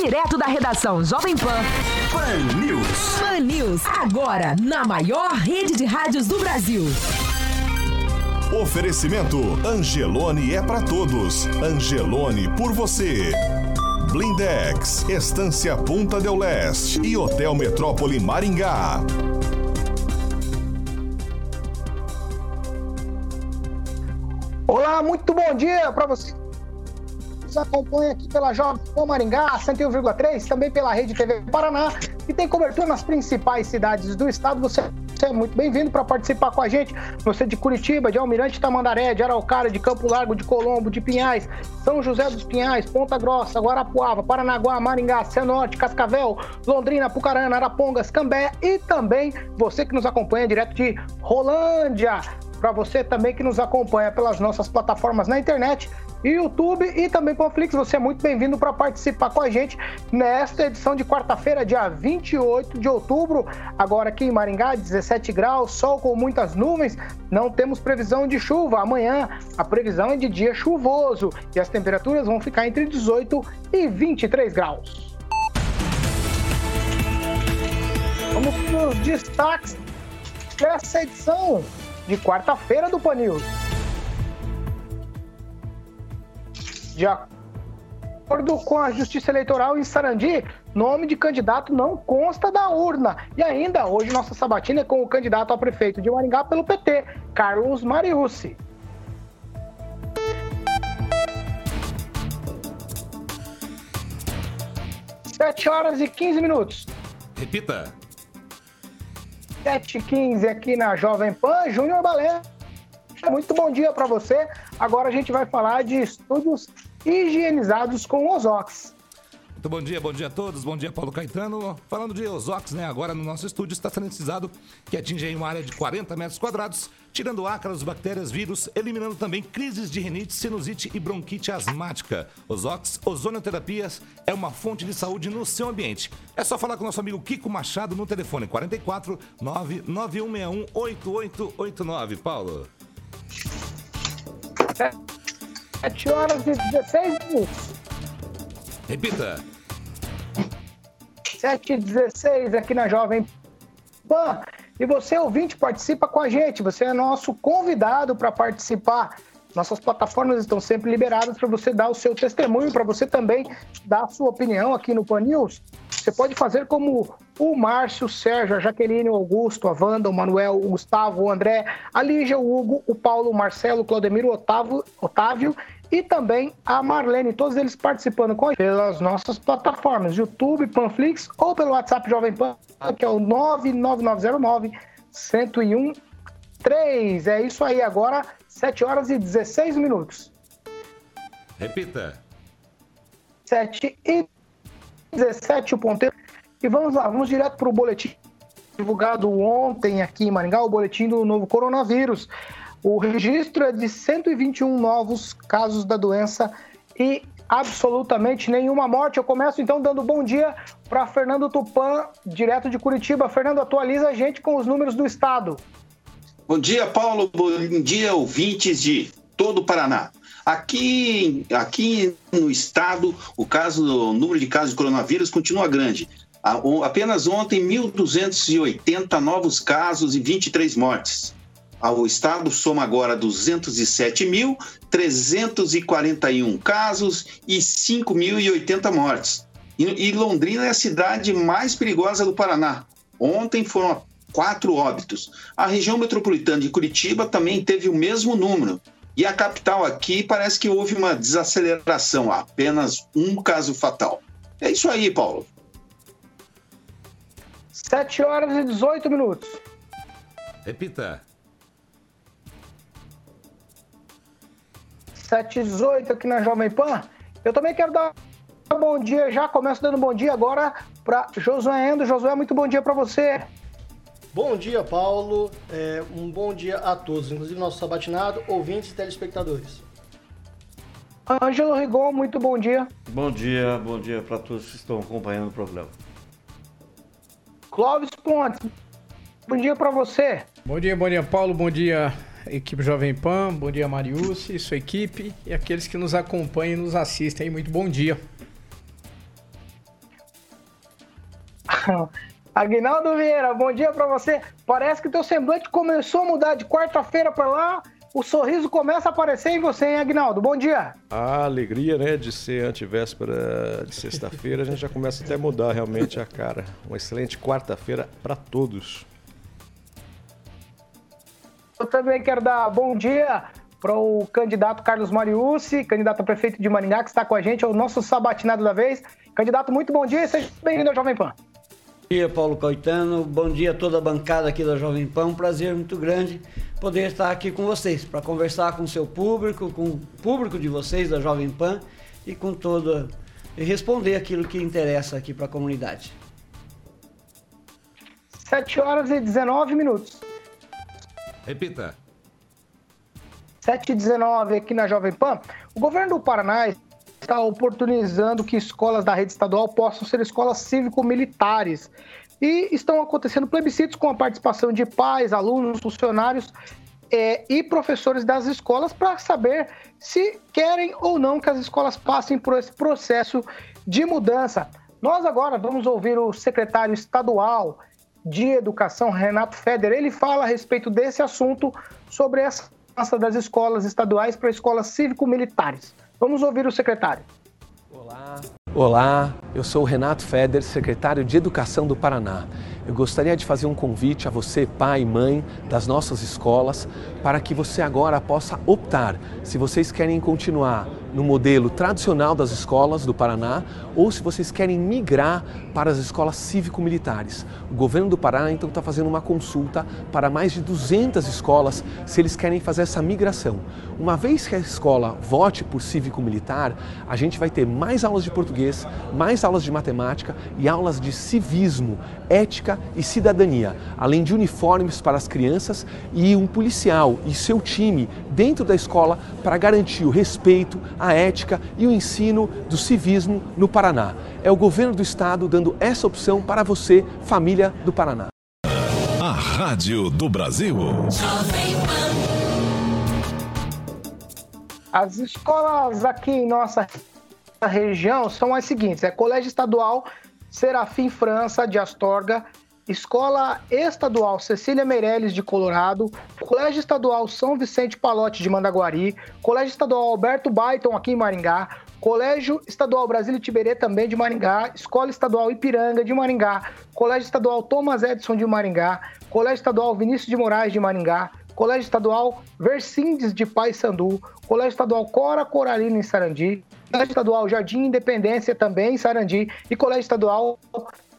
Direto da redação Jovem Pan. Pan News. Pan News, agora na maior rede de rádios do Brasil. Oferecimento Angelone é para todos. Angelone por você. Blindex, Estância Punta del Leste e Hotel Metrópole Maringá. Olá, muito bom dia para você acompanha aqui pela Jovem Pan Maringá 101,3, também pela Rede TV Paraná e tem cobertura nas principais cidades do estado. Você é muito bem-vindo para participar com a gente. Você de Curitiba, de Almirante Tamandaré, de Araucária, de Campo Largo, de Colombo, de Pinhais, São José dos Pinhais, Ponta Grossa, Guarapuava, Paranaguá, Maringá, Cianorte, Cascavel, Londrina, Pucarana, Arapongas, Cambé e também você que nos acompanha direto de Rolândia. Para você também que nos acompanha pelas nossas plataformas na internet, YouTube e também Panflix. Você é muito bem-vindo para participar com a gente nesta edição de quarta-feira, dia 28 de outubro. Agora aqui em Maringá, 17 graus, sol com muitas nuvens. Não temos previsão de chuva. Amanhã a previsão é de dia chuvoso e as temperaturas vão ficar entre 18 e 23 graus. Vamos para os destaques dessa edição de quarta-feira do Panil. De acordo com a Justiça Eleitoral em Sarandi, nome de candidato não consta da urna. E ainda, hoje, nossa sabatina é com o candidato a prefeito de Maringá pelo PT, Carlos Mariucci. Sete horas e 15 minutos. Repita. 7h15 aqui na Jovem Pan, Júnior Balé. Muito bom dia para você. Agora a gente vai falar de estúdios higienizados com Ozox. Muito bom dia, bom dia a todos. Bom dia, Paulo Caetano. Falando de Ozox, né? Agora no nosso estúdio está sanitizado, que atinge uma área de 40 metros quadrados, tirando ácaros, bactérias, vírus, eliminando também crises de rinite, sinusite e bronquite asmática. Ozox, ozonoterapias, é uma fonte de saúde no seu ambiente. É só falar com o nosso amigo Kiko Machado no telefone 44 99161 8889. Paulo. 7 horas e 16 minutos. Repita. 7 e 16 aqui na Jovem Pan. E você, ouvinte, participa com a gente. Você é nosso convidado para participar. Nossas plataformas estão sempre liberadas para você dar o seu testemunho, para você também dar a sua opinião aqui no Pan News. Você pode fazer como o Márcio, o Sérgio, a Jaqueline, o Augusto, a Wanda, o Manuel, o Gustavo, o André, a Lígia, o Hugo, o Paulo, o Marcelo, o Claudemiro, o Otávio, Otávio e também a Marlene, todos eles participando com a gente pelas nossas plataformas, YouTube, Panflix ou pelo WhatsApp Jovem Pan, que é o 99909 1013. É isso aí, agora 7 horas e 16 minutos. Repita. 7 e 17 o ponteiro. E vamos lá, vamos direto para o boletim divulgado ontem aqui em Maringá, o boletim do novo coronavírus. O registro é de 121 novos casos da doença e absolutamente nenhuma morte. Eu começo então dando bom dia para Fernando Tupan, direto de Curitiba. Fernando, atualiza a gente com os números do estado. Bom dia, Paulo. Bom dia, ouvintes de todo o Paraná. Aqui, aqui no estado, o caso, o número de casos de coronavírus continua grande. Apenas ontem, 1.280 novos casos e 23 mortes. O estado soma agora 207.341 casos e 5.080 mortes. E Londrina é a cidade mais perigosa do Paraná. Ontem foram quatro óbitos. A região metropolitana de Curitiba também teve o mesmo número. E a capital aqui parece que houve uma desaceleração, apenas um caso fatal. É isso aí, Paulo. 7 horas e 18 minutos. Repita. 718 aqui na Jovem Pan. Eu também quero dar um bom dia, já começo dando bom dia agora para Josué Endo. Josué, muito bom dia para você. Bom dia, Paulo. É, um bom dia a todos, inclusive nosso sabatinado, ouvintes e telespectadores. Ângelo Rigon, muito bom dia. Bom dia, bom dia para todos que estão acompanhando o programa. Clóvis Pontes, bom dia para você. Bom dia, bom dia, Paulo. Bom dia, equipe Jovem Pan, bom dia Mariucci, sua equipe e aqueles que nos acompanham e nos assistem. Muito bom dia. Aguinaldo Vieira, bom dia para você. Parece que teu semblante começou a mudar de quarta-feira para lá. O sorriso começa a aparecer em você, hein, Aguinaldo? Bom dia. A alegria, né, de ser antivéspera de sexta-feira, a gente já começa até a mudar realmente a cara. Uma excelente quarta-feira para todos. Eu também quero dar bom dia para o candidato Carlos Mariucci, candidato a prefeito de Maringá, que está com a gente, é o nosso sabatinado da vez. Candidato, muito bom dia e seja bem-vindo ao Jovem Pan. Bom dia, Paulo Caetano. Bom dia a toda a bancada aqui da Jovem Pan. Um prazer muito grande poder estar aqui com vocês para conversar com o seu público, com o público de vocês da Jovem Pan e com toda e responder aquilo que interessa aqui para a comunidade. 7 horas e 19 minutos. Repita. 7 e 19 aqui na Jovem Pan. O governo do Paraná está oportunizando que escolas da rede estadual possam ser escolas cívico-militares. E estão acontecendo plebiscitos com a participação de pais, alunos, funcionários é, e professores das escolas para saber se querem ou não que as escolas passem por esse processo de mudança. Nós agora vamos ouvir o secretário estadual de Educação, Renato Feder. Ele fala a respeito desse assunto sobre essa mudança das escolas estaduais para escolas cívico-militares. Vamos ouvir o secretário. Olá. Olá, eu sou o Renato Feder, secretário de Educação do Paraná. Eu gostaria de fazer um convite a você, pai e mãe das nossas escolas, para que você agora possa optar se vocês querem continuar no modelo tradicional das escolas do Paraná ou se vocês querem migrar para as escolas cívico-militares. O governo do Paraná então está fazendo uma consulta para mais de 200 escolas se eles querem fazer essa migração. Uma vez que a escola vote por cívico-militar, a gente vai ter mais aulas de português, mais aulas de matemática e aulas de civismo, ética e cidadania, além de uniformes para as crianças e um policial e seu time dentro da escola para garantir o respeito, a ética e o ensino do civismo no Paraná. É o governo do estado dando essa opção para você, família do Paraná. A Rádio do Brasil. As escolas aqui em nossa região são as seguintes: é Colégio Estadual Serafim França de Astorga, Escola Estadual Cecília Meirelles de Colorado, Colégio Estadual São Vicente Palote de Mandaguari, Colégio Estadual Alberto Baiton aqui em Maringá, Colégio Estadual Brasília Tiberê também de Maringá, Escola Estadual Ipiranga de Maringá, Colégio Estadual Thomas Edison de Maringá, Colégio Estadual Vinícius de Moraes de Maringá, Colégio Estadual Versindes de Paysandu, Colégio Estadual Cora Coralina em Sarandi, Colégio Estadual Jardim Independência também em Sarandi. E Colégio Estadual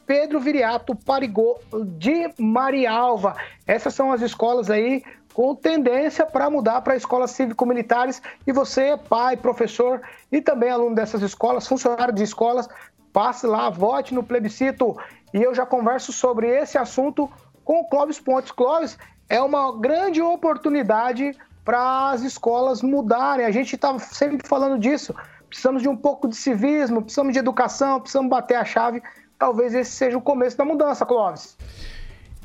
Pedro Viriato Parigô de Marialva. Essas são as escolas aí com tendência para mudar para escolas cívico-militares. E você, pai, professor e também aluno dessas escolas, funcionário de escolas, passe lá, vote no plebiscito. E eu já converso sobre esse assunto com o Clóvis Pontes. Clóvis, é uma grande oportunidade para as escolas mudarem. A gente está sempre falando disso. Precisamos de um pouco de civismo, precisamos de educação, precisamos bater a chave talvez esse seja o começo da mudança, Clóvis.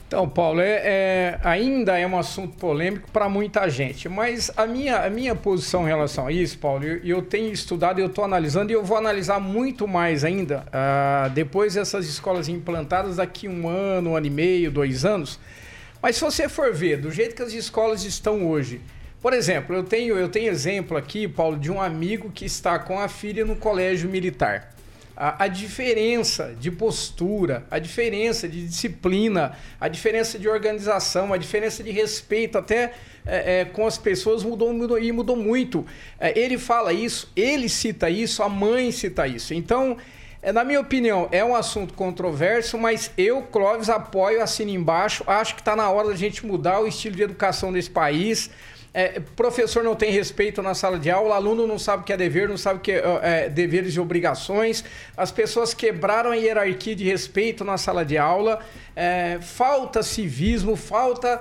Então, Paulo, é, é, ainda é um assunto polêmico para muita gente, mas a minha, a minha posição em relação a isso, Paulo, eu, eu tenho estudado, eu estou analisando e eu vou analisar muito mais ainda uh, depois dessas escolas implantadas daqui um ano, um ano e meio, dois anos. Mas se você for ver do jeito que as escolas estão hoje, por exemplo, eu tenho, eu tenho exemplo aqui, Paulo, de um amigo que está com a filha no colégio militar a, a, diferença de postura, a diferença de disciplina, a diferença de organização, a diferença de respeito até é, é, com as pessoas mudou, mudou e mudou muito. É, ele fala isso, ele cita isso, a mãe cita isso. Então, é, na minha opinião, é um assunto controverso, mas eu, Clóvis, apoio, assino embaixo. Acho que está na hora da gente mudar o estilo de educação desse país. É, professor não tem respeito na sala de aula, aluno não sabe o que é dever, não sabe o que é, é, deveres e obrigações. As pessoas quebraram a hierarquia de respeito na sala de aula. É, falta civismo, falta.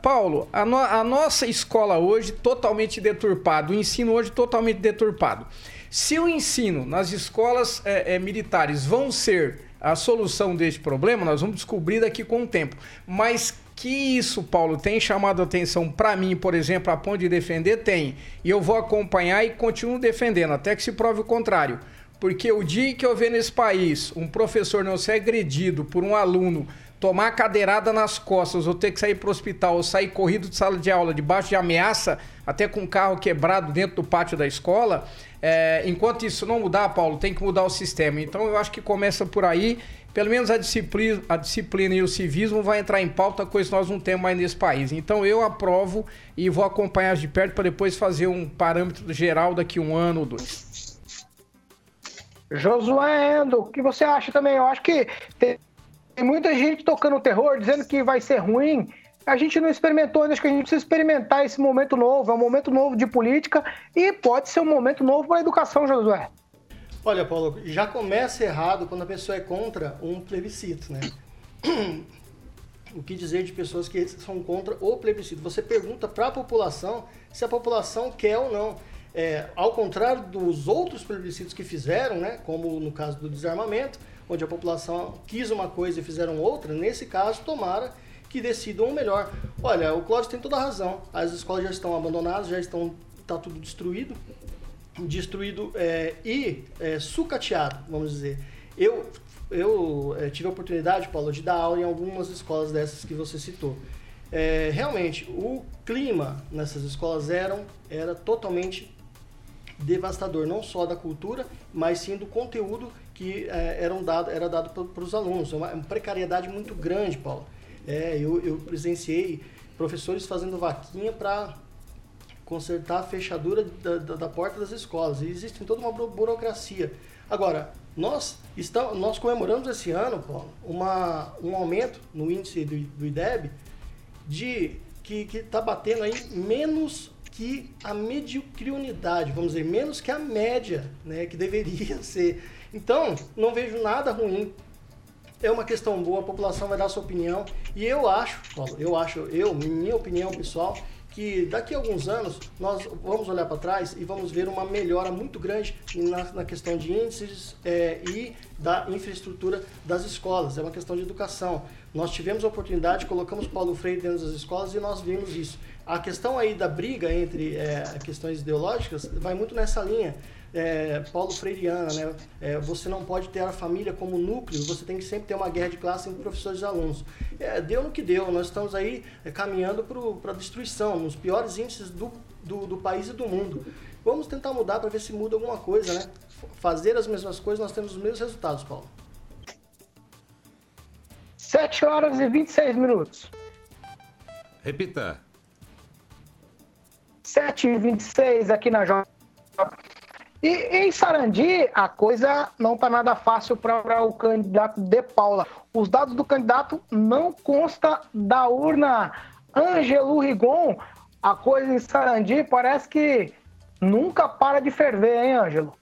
Paulo, a, no, a nossa escola hoje totalmente deturpada, o ensino hoje totalmente deturpado. Se o ensino nas escolas é, é, militares vão ser a solução deste problema, nós vamos descobrir daqui com o tempo. Mas que isso, Paulo, tem chamado atenção para mim, por exemplo, a ponto de defender? Tem. E eu vou acompanhar e continuo defendendo, até que se prove o contrário. Porque o dia que eu ver nesse país um professor não ser agredido por um aluno, tomar cadeirada nas costas, ou ter que sair para o hospital, ou sair corrido de sala de aula debaixo de ameaça, até com um carro quebrado dentro do pátio da escola, é, enquanto isso não mudar, Paulo, tem que mudar o sistema. Então eu acho que começa por aí. Pelo menos a disciplina, a disciplina e o civismo vai entrar em pauta, coisa que nós não temos mais nesse país. Então eu aprovo e vou acompanhar de perto para depois fazer um parâmetro geral daqui um ano ou dois. Josué Endo, o que você acha também? Eu acho que tem muita gente tocando terror, dizendo que vai ser ruim. A gente não experimentou, acho que a gente precisa experimentar esse momento novo. É um momento novo de política e pode ser um momento novo para a educação, Josué. Olha, Paulo, já começa errado quando a pessoa é contra um plebiscito, né? O que dizer de pessoas que são contra o plebiscito? Você pergunta para a população se a população quer ou não. É, ao contrário dos outros plebiscitos que fizeram, né, como no caso do desarmamento, onde a população quis uma coisa e fizeram outra, nesse caso, tomara que decidam o melhor. Olha, o Cláudio tem toda a razão. As escolas já estão abandonadas, já estão tá tudo destruído destruído é, e é, sucateado, vamos dizer. Eu, eu é, tive a oportunidade, Paulo, de dar aula em algumas escolas dessas que você citou. É, realmente, o clima nessas escolas eram, era totalmente devastador, não só da cultura, mas sim do conteúdo que é, eram dado, era dado para os alunos. É uma, uma, precariedade muito grande, Paulo. É, eu, eu presenciei professores fazendo vaquinha para consertar a fechadura da, da, da, porta das escolas. E existe toda uma burocracia. Agora, nós, estamos, nós comemoramos esse ano, Paulo, uma, um aumento no índice do, do IDEB de que está batendo aí menos que a mediocridade, vamos dizer, menos que a média, né, que deveria ser. Então, não vejo nada ruim. É uma questão boa, a população vai dar sua opinião. E eu acho, Paulo, eu acho, eu, minha opinião pessoal, que daqui a alguns anos nós vamos olhar para trás e vamos ver uma melhora muito grande na, na questão de índices é, e da infraestrutura das escolas. É uma questão de educação. Nós tivemos a oportunidade, colocamos Paulo Freire dentro das escolas e nós vimos isso. A questão aí da briga entre é, questões ideológicas vai muito nessa linha é, Paulo Freireana, né? É, você não pode ter a família como núcleo, você tem que sempre ter uma guerra de classe entre professores e alunos. É, deu no que deu, nós estamos aí é, caminhando para a destruição, nos piores índices do, do, do, país e do mundo. Vamos tentar mudar para ver se muda alguma coisa, né? Fazer as mesmas coisas, nós temos os mesmos resultados, Paulo. 7 horas e 26 minutos. Repita. 7 e 26 aqui na Jovem e em Sarandi, a coisa não está nada fácil para o candidato De Paula. Os dados do candidato não consta da urna. Ângelo Rigon, a coisa em Sarandi parece que nunca para de ferver, hein, Ângelo?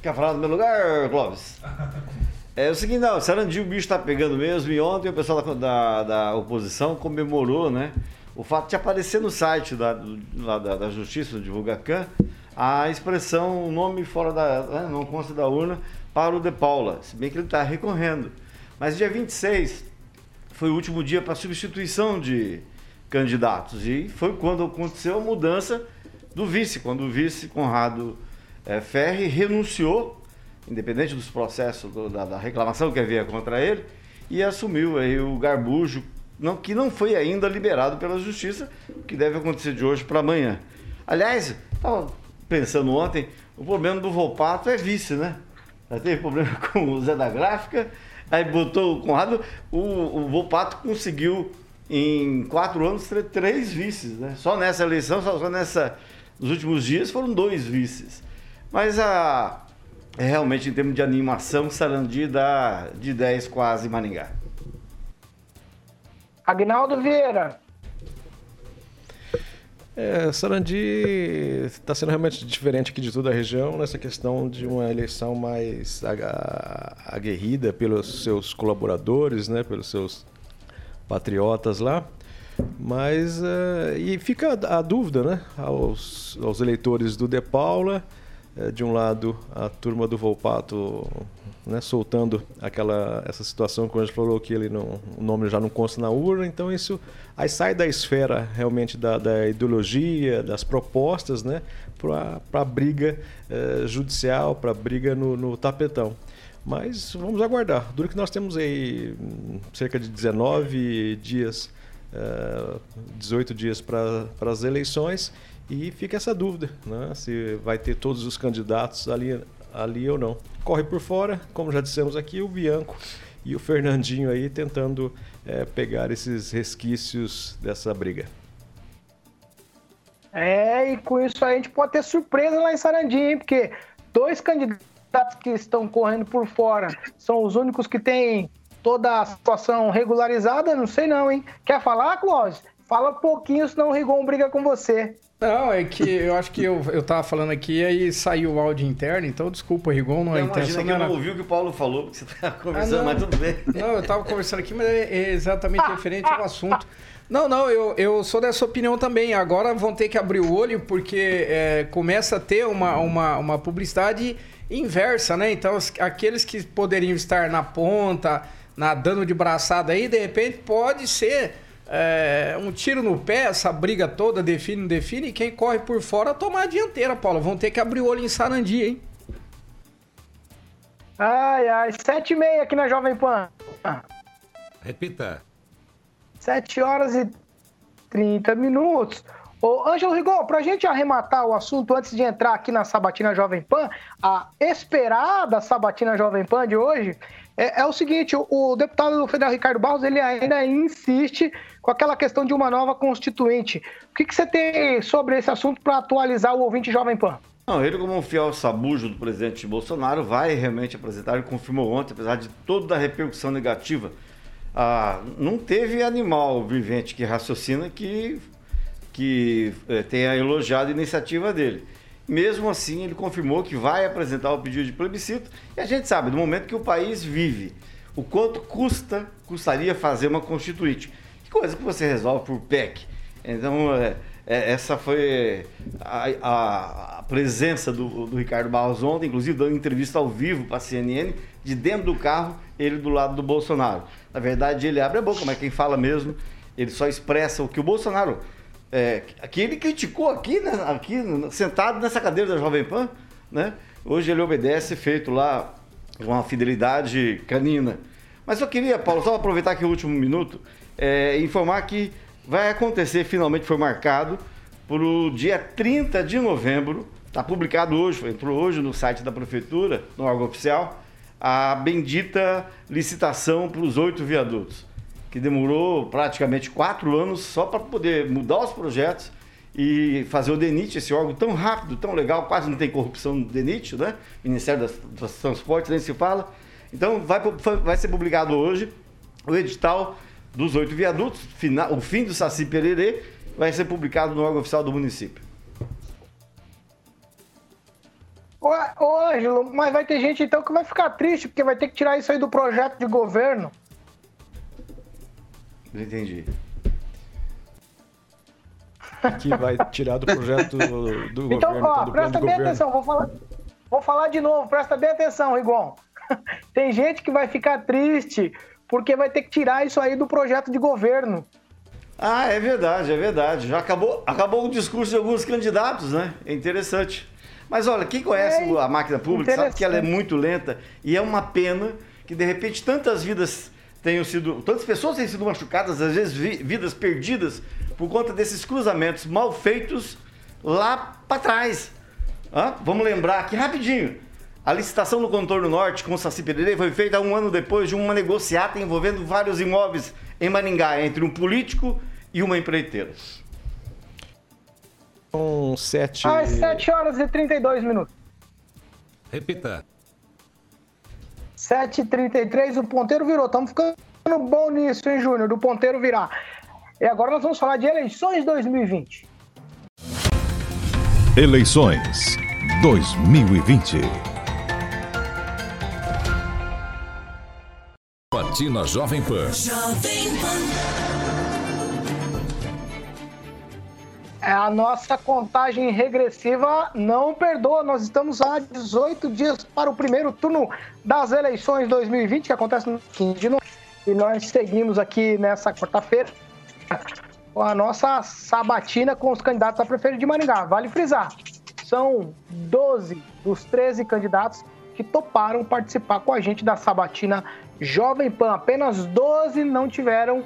Quer falar do meu lugar, Clóvis? É o seguinte, não, Sarandi o bicho está pegando mesmo e ontem o pessoal da, da, da, oposição comemorou, né? O fato de aparecer no site da, da, da Justiça, do Divulgacan, a expressão nome fora da. Né, não consta da urna para o De Paula, se bem que ele está recorrendo. Mas dia 26 foi o último dia para substituição de candidatos e foi quando aconteceu a mudança do vice, quando o vice Conrado é, Ferri renunciou, independente dos processos do, da, da, reclamação que havia contra ele, e assumiu aí o garbujo, não, que não foi ainda liberado pela justiça, o que deve acontecer de hoje para amanhã. Aliás, estava pensando ontem, o problema do Volpato é vice, né? Já teve problema com o Zé da Gráfica, aí botou o Conrado, o, o Volpato conseguiu em quatro anos três vices, né? Só nessa eleição, só, só nessa, nos últimos dias foram dois vices. Mas a, é realmente em termos de animação, Sarandi dá de 10 quase Maringá. Agnaldo Vieira. É, Sarandi está sendo realmente diferente aqui de toda a região nessa questão de uma eleição mais aguerrida pelos seus colaboradores, né, pelos seus patriotas lá. Mas uh, e fica a, dúvida, né, aos, aos eleitores do De Paula, eh, de um lado a turma do Volpato né, soltando aquela essa situação que gente falou que ele não, o nome já não consta na urna, então isso aí sai da esfera realmente da, da ideologia, das propostas, né, para a briga eh, judicial, para a briga no, no, tapetão. Mas vamos aguardar. Duro que nós temos aí hum, cerca de 19 dias, eh, 18 dias para as eleições e fica essa dúvida, né, se vai ter todos os candidatos ali, ali ou não. Corre por fora, como já dissemos aqui, o Bianco e o Fernandinho aí tentando é, pegar esses resquícios dessa briga. É, e com isso a gente pode ter surpresa lá em Sarandinha, hein? Porque dois candidatos que estão correndo por fora são os únicos que têm toda a situação regularizada, não sei não, hein? Quer falar, Clóvis? Fala pouquinho, senão o Rigon briga com você. Não, é que eu acho que eu, eu tava falando aqui e aí saiu o áudio interno, então desculpa, Rigon, não é intenção. Imagina que eu não ouvi o que o Paulo falou, porque você tava conversando, ah, mas tudo bem. Não, eu tava conversando aqui, mas é exatamente referente ao assunto. Não, não, eu, eu sou dessa opinião também. Agora vão ter que abrir o olho, porque é, começa a ter uma, uma, uma publicidade inversa, né? Então, aqueles que poderiam estar na ponta, nadando de braçada aí, de repente pode ser é, um tiro no pé, essa briga toda, define, não define, e quem corre por fora tomar a dianteira, Paulo. Vão ter que abrir o olho em Sarandi, hein? Ai, ai, sete e meia aqui na Jovem Pan. Repita. Sete horas e trinta minutos. Ô, Ângelo Rigon, para a gente arrematar o assunto antes de entrar aqui na Sabatina Jovem Pan, a esperada Sabatina Jovem Pan de hoje é, é o seguinte: o, o, deputado federal Ricardo Barros ele ainda insiste com aquela questão de uma nova constituinte. O que, que você tem sobre esse assunto para atualizar o ouvinte Jovem Pan? Não, ele, como um fiel sabujo do presidente Bolsonaro, vai realmente apresentar, ele confirmou ontem, apesar de toda a repercussão negativa. Ah, não teve animal vivente que raciocina que, que é, tenha elogiado a iniciativa dele. Mesmo assim, ele confirmou que vai apresentar o pedido de plebiscito. E a gente sabe, no momento que o país vive, o quanto custa, custaria fazer uma constituinte. Que coisa que você resolve por PEC. Então, é, é, essa foi a, a, a presença do, do, Ricardo Barros ontem, inclusive dando entrevista ao vivo para a CNN, de dentro do carro, ele do lado do Bolsonaro. Na verdade, ele abre a boca, mas quem fala mesmo, ele só expressa o que o Bolsonaro é, que ele criticou aqui, né, aqui, sentado nessa cadeira da Jovem Pan, né? Hoje ele obedece, feito lá com uma fidelidade canina. Mas eu queria, Paulo, só aproveitar aqui o último minuto, é, informar que vai acontecer, finalmente foi marcado, para o dia 30 de novembro, está publicado hoje, entrou hoje no site da Prefeitura, no órgão oficial, a bendita licitação para os oito viadutos que demorou praticamente quatro anos só para poder mudar os projetos e fazer o DENIT, esse órgão tão rápido, tão legal, quase não tem corrupção no DENIT, né? Ministério das, dos Transportes, nem se fala. Então vai, vai ser publicado hoje o edital dos oito viadutos, final, o fim do Saci Pererê, vai ser publicado no órgão oficial do município. Ô, ô Ângelo, mas vai ter gente então que vai ficar triste, porque vai ter que tirar isso aí do projeto de governo. Não entendi. Que vai tirar do projeto do, do então, governo. Ó, do presta bem governo. atenção, vou falar, vou falar de novo, presta bem atenção, Rigon. Tem gente que vai ficar triste porque vai ter que tirar isso aí do projeto de governo. Ah, é verdade, é verdade. Já acabou, acabou o discurso de alguns candidatos, né? É interessante. Mas olha, quem conhece é a máquina pública sabe que ela é muito lenta e é uma pena que de repente tantas vidas tenham sido, tantas pessoas têm sido machucadas, às vezes vidas perdidas por conta desses cruzamentos mal feitos lá para trás. Hã? Vamos lembrar aqui rapidinho. A licitação no contorno norte com o Saci Pererê foi feita um ano depois de uma negociata envolvendo vários imóveis em Maringá entre um político e uma empreiteira. São sete... Às 7 horas e 32 minutos. Repita. 7h33, o ponteiro virou. Estamos ficando bom nisso, hein, Júnior? Do ponteiro virar. E agora nós vamos falar de eleições 2020. Eleições 2020. Patina Jovem Pan. Jovem Pan. A nossa contagem regressiva não perdoa. Nós estamos há 18 dias para o primeiro turno das eleições 2020, que acontece no 15 de novembro. E nós seguimos aqui nessa quarta-feira com a nossa sabatina com os candidatos a prefeito de Maringá. Vale frisar, são 12 dos 13 candidatos que toparam participar com a gente da sabatina Jovem Pan. Apenas 12 não tiveram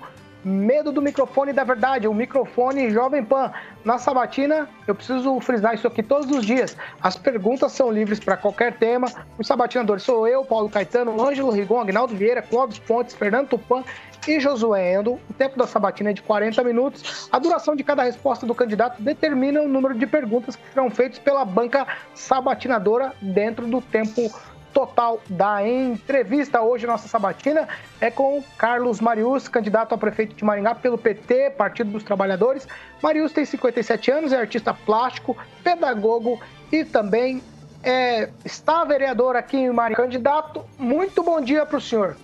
medo do microfone da verdade, o microfone Jovem Pan. Na Sabatina, eu preciso frisar isso aqui todos os dias. As perguntas são livres para qualquer tema. Os sabatinadores sou eu, Paulo Caetano, Ângelo Rigon, Agnaldo Vieira, Clóvis Pontes, Fernando Tupan e Josué Endo. O tempo da sabatina é de 40 minutos. A duração de cada resposta do candidato determina o número de perguntas que serão feitas pela banca sabatinadora dentro do tempo total da entrevista. Hoje, nossa sabatina é com Carlos Marius, candidato a prefeito de Maringá pelo PT, Partido dos Trabalhadores. Marius tem 57 anos, é artista plástico, pedagogo e também é, está vereador aqui em Maringá. Candidato, muito bom dia para o senhor.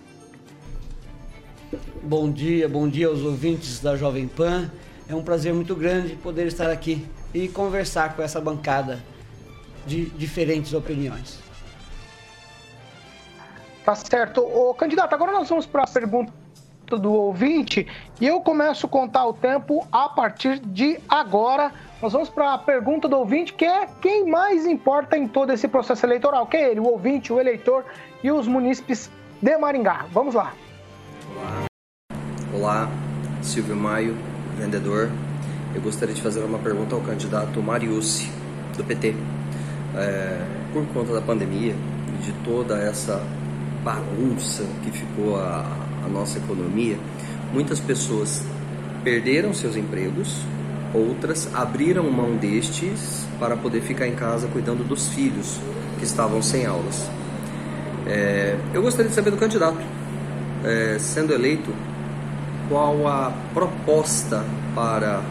Bom dia, bom dia aos ouvintes da Jovem Pan. É um prazer muito grande poder estar aqui e conversar com essa bancada de diferentes opiniões. Tá certo. O candidato, agora nós vamos para a pergunta do ouvinte e eu começo a contar o tempo a partir de agora. Nós vamos para a pergunta do ouvinte, que é quem mais importa em todo esse processo eleitoral, que é ele, o ouvinte, o eleitor e os munícipes de Maringá. Vamos lá. Olá, Olá. Silvio Maio, vendedor. Eu gostaria de fazer uma pergunta ao candidato Mariucci, do PT. É, por conta da pandemia e de toda essa bagunça que ficou a, a nossa economia, muitas pessoas perderam seus empregos, outras abriram mão destes para poder ficar em casa cuidando dos filhos que estavam sem aulas. É, eu gostaria de saber do candidato, é, sendo eleito, qual a proposta para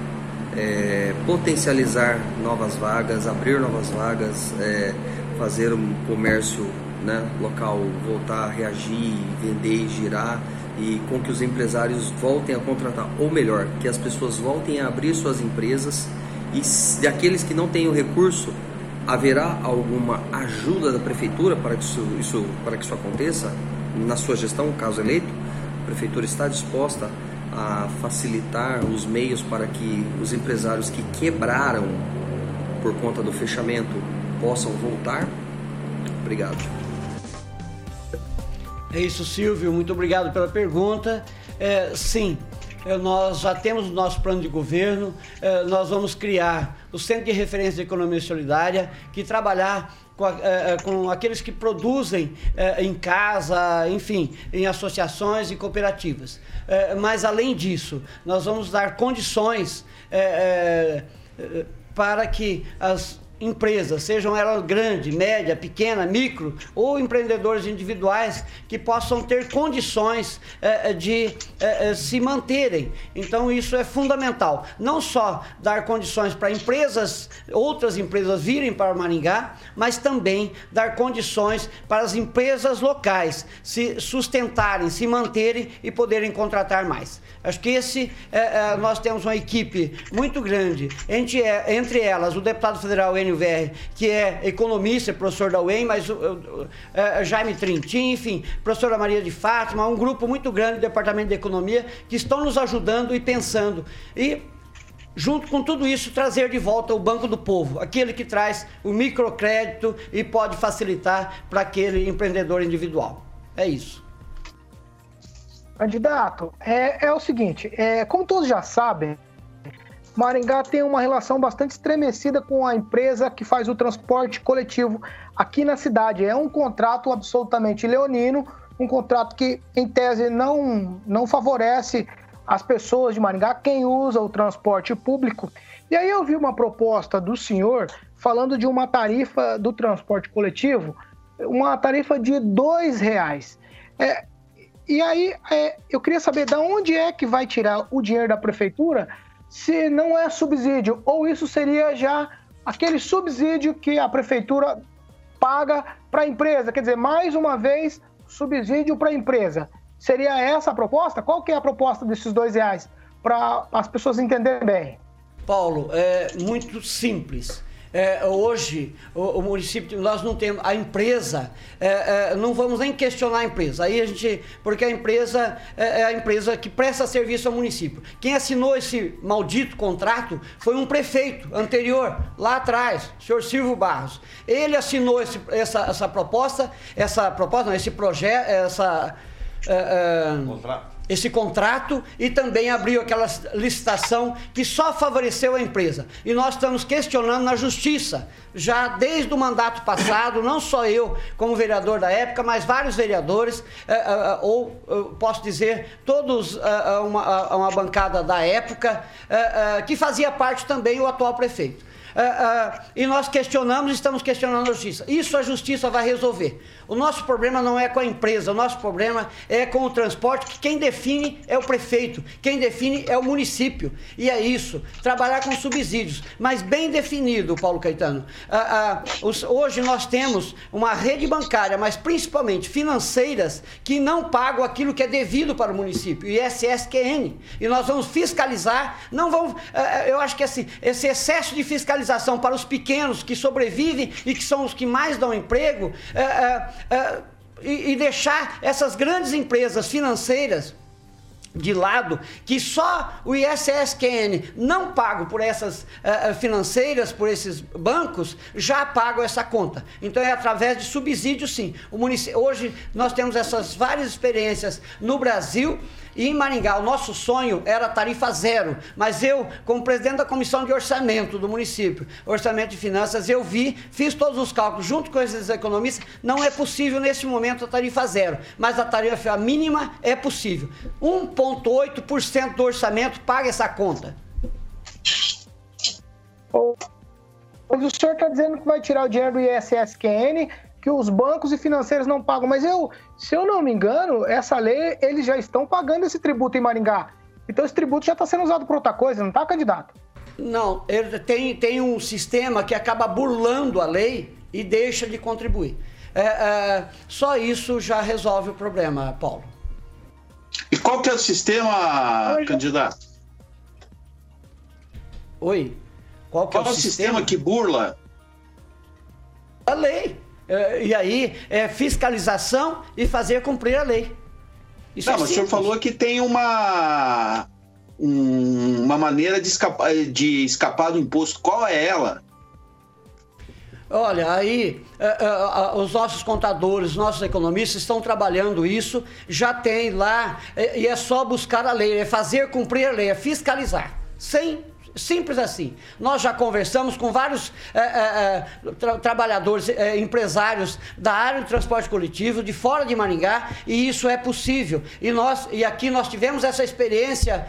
é, potencializar novas vagas, abrir novas vagas, é, fazer um comércio né, local voltar a reagir, vender girar e com que os empresários voltem a contratar, ou melhor, que as pessoas voltem a abrir suas empresas e de aqueles que não têm o recurso, haverá alguma ajuda da prefeitura para que isso, isso, para que isso aconteça na sua gestão, caso eleito? A prefeitura está disposta a facilitar os meios para que os empresários que quebraram por conta do fechamento possam voltar? Obrigado. É isso, Silvio. Muito obrigado pela pergunta. É, sim, é, nós já temos o nosso plano de governo. É, nós vamos criar o Centro de Referência de Economia Solidária, que trabalhar com, é, com aqueles que produzem em casa, enfim, em associações e cooperativas. mas, além disso, nós vamos dar condições para que as empresas, sejam elas grande, média, pequena, micro ou empreendedores individuais que possam ter condições é, de é, se manterem. Então isso é fundamental. Não só dar condições para empresas, outras empresas virem para Maringá, mas também dar condições para as empresas locais se sustentarem, se manterem e poderem contratar mais. Acho que esse é, nós temos uma equipe muito grande entre, entre elas o deputado federal Enio VR, que é economista, é professor da UEM, mas uh, uh, Jaime Trintim, enfim, professora Maria de Fátima, um grupo muito grande do Departamento de Economia que estão nos ajudando e pensando. E junto com tudo isso, trazer de volta o Banco do Povo, aquele que traz o microcrédito e pode facilitar para aquele empreendedor individual. É isso. Candidato, é, é o seguinte, é, como todos já sabem, Maringá tem uma relação bastante estremecida com a empresa que faz o transporte coletivo aqui na cidade. É um contrato absolutamente leonino, um contrato que, em tese, não, não favorece as pessoas de Maringá, quem usa o transporte público. E aí eu vi uma proposta do senhor falando de uma tarifa do transporte coletivo, uma tarifa de dois reais. É, e aí é, eu queria saber de onde é que vai tirar o dinheiro da prefeitura se não é subsídio, ou isso seria já aquele subsídio que a prefeitura paga para a empresa, quer dizer, mais uma vez, subsídio para a empresa. Seria essa a proposta? Qual que é a proposta desses dois reais? Para as pessoas entenderem bem. Paulo, é muito simples. É, hoje, o, o, município, nós não temos, a empresa, é, é, não vamos nem questionar a empresa, aí a gente, porque a empresa é, é a empresa que presta serviço ao município. Quem assinou esse maldito contrato foi um prefeito anterior, lá atrás, o senhor Silvio Barros. Ele assinou esse, essa, essa proposta, essa proposta, não, esse projeto, essa. É, contrato esse contrato e também abriu aquela licitação que só favoreceu a empresa. E nós estamos questionando na justiça, já desde o mandato passado, não só eu como vereador da época, mas vários vereadores, eh, eh, eh, ou posso dizer, todos uma, uma bancada da época, que fazia parte também o atual prefeito. e nós questionamos, estamos questionando a justiça. Isso a justiça vai resolver. O nosso problema não é com a empresa, o nosso problema é com o transporte, que quem define é o prefeito, quem define é o município. E é isso, trabalhar com subsídios, mas bem definido, Paulo Caetano. Ah, ah, os, hoje nós temos uma rede bancária, mas principalmente financeiras, que não pagam aquilo que é devido para o município, ISSQN. E nós vamos fiscalizar, não vamos. Ah, eu acho que esse, esse excesso de fiscalização para os pequenos que sobrevivem e que são os que mais dão emprego. Ah, uh, e, e deixar essas grandes empresas financeiras de lado que só o ISSQN não pago por essas uh, financeiras, por esses bancos, já pagam essa conta. Então é através de subsídios sim. O Hoje nós temos essas várias experiências no Brasil e em Maringá, o nosso sonho era tarifa zero, mas eu, como presidente da comissão de orçamento do município, orçamento de finanças, eu vi, fiz todos os cálculos junto com esses economistas, não é possível nesse momento a tarifa zero, mas a tarifa mínima é possível. 1,8% do orçamento paga essa conta. Mas o senhor está dizendo que vai tirar o dinheiro do ISSQN que os bancos e financeiros não pagam. Mas eu, se eu não me engano, essa lei, eles já estão pagando esse tributo em Maringá. Então esse tributo já está sendo usado por outra coisa, não está, candidato? Não, tem, tem um sistema que acaba burlando a lei e deixa de contribuir. É, é, só isso já resolve o problema, Paulo. E qual que é o sistema, Oi, candidato? Oi? Qual que qual é o, sistema? sistema que burla? A lei. É, e aí é fiscalização e fazer cumprir a lei. Isso Não, é mas o senhor falou que tem uma, um, uma maneira de escapar, de escapar do imposto. Qual é ela? Olha, aí é, é, os nossos contadores, os nossos economistas estão trabalhando isso, já tem lá, e é só buscar a lei, é fazer cumprir a lei, é fiscalizar, sem Simples assim. Nós já conversamos com vários é, é, tra trabalhadores, é, empresários da área do transporte coletivo, de fora de Maringá, e isso é possível. E, nós, e aqui nós tivemos essa experiência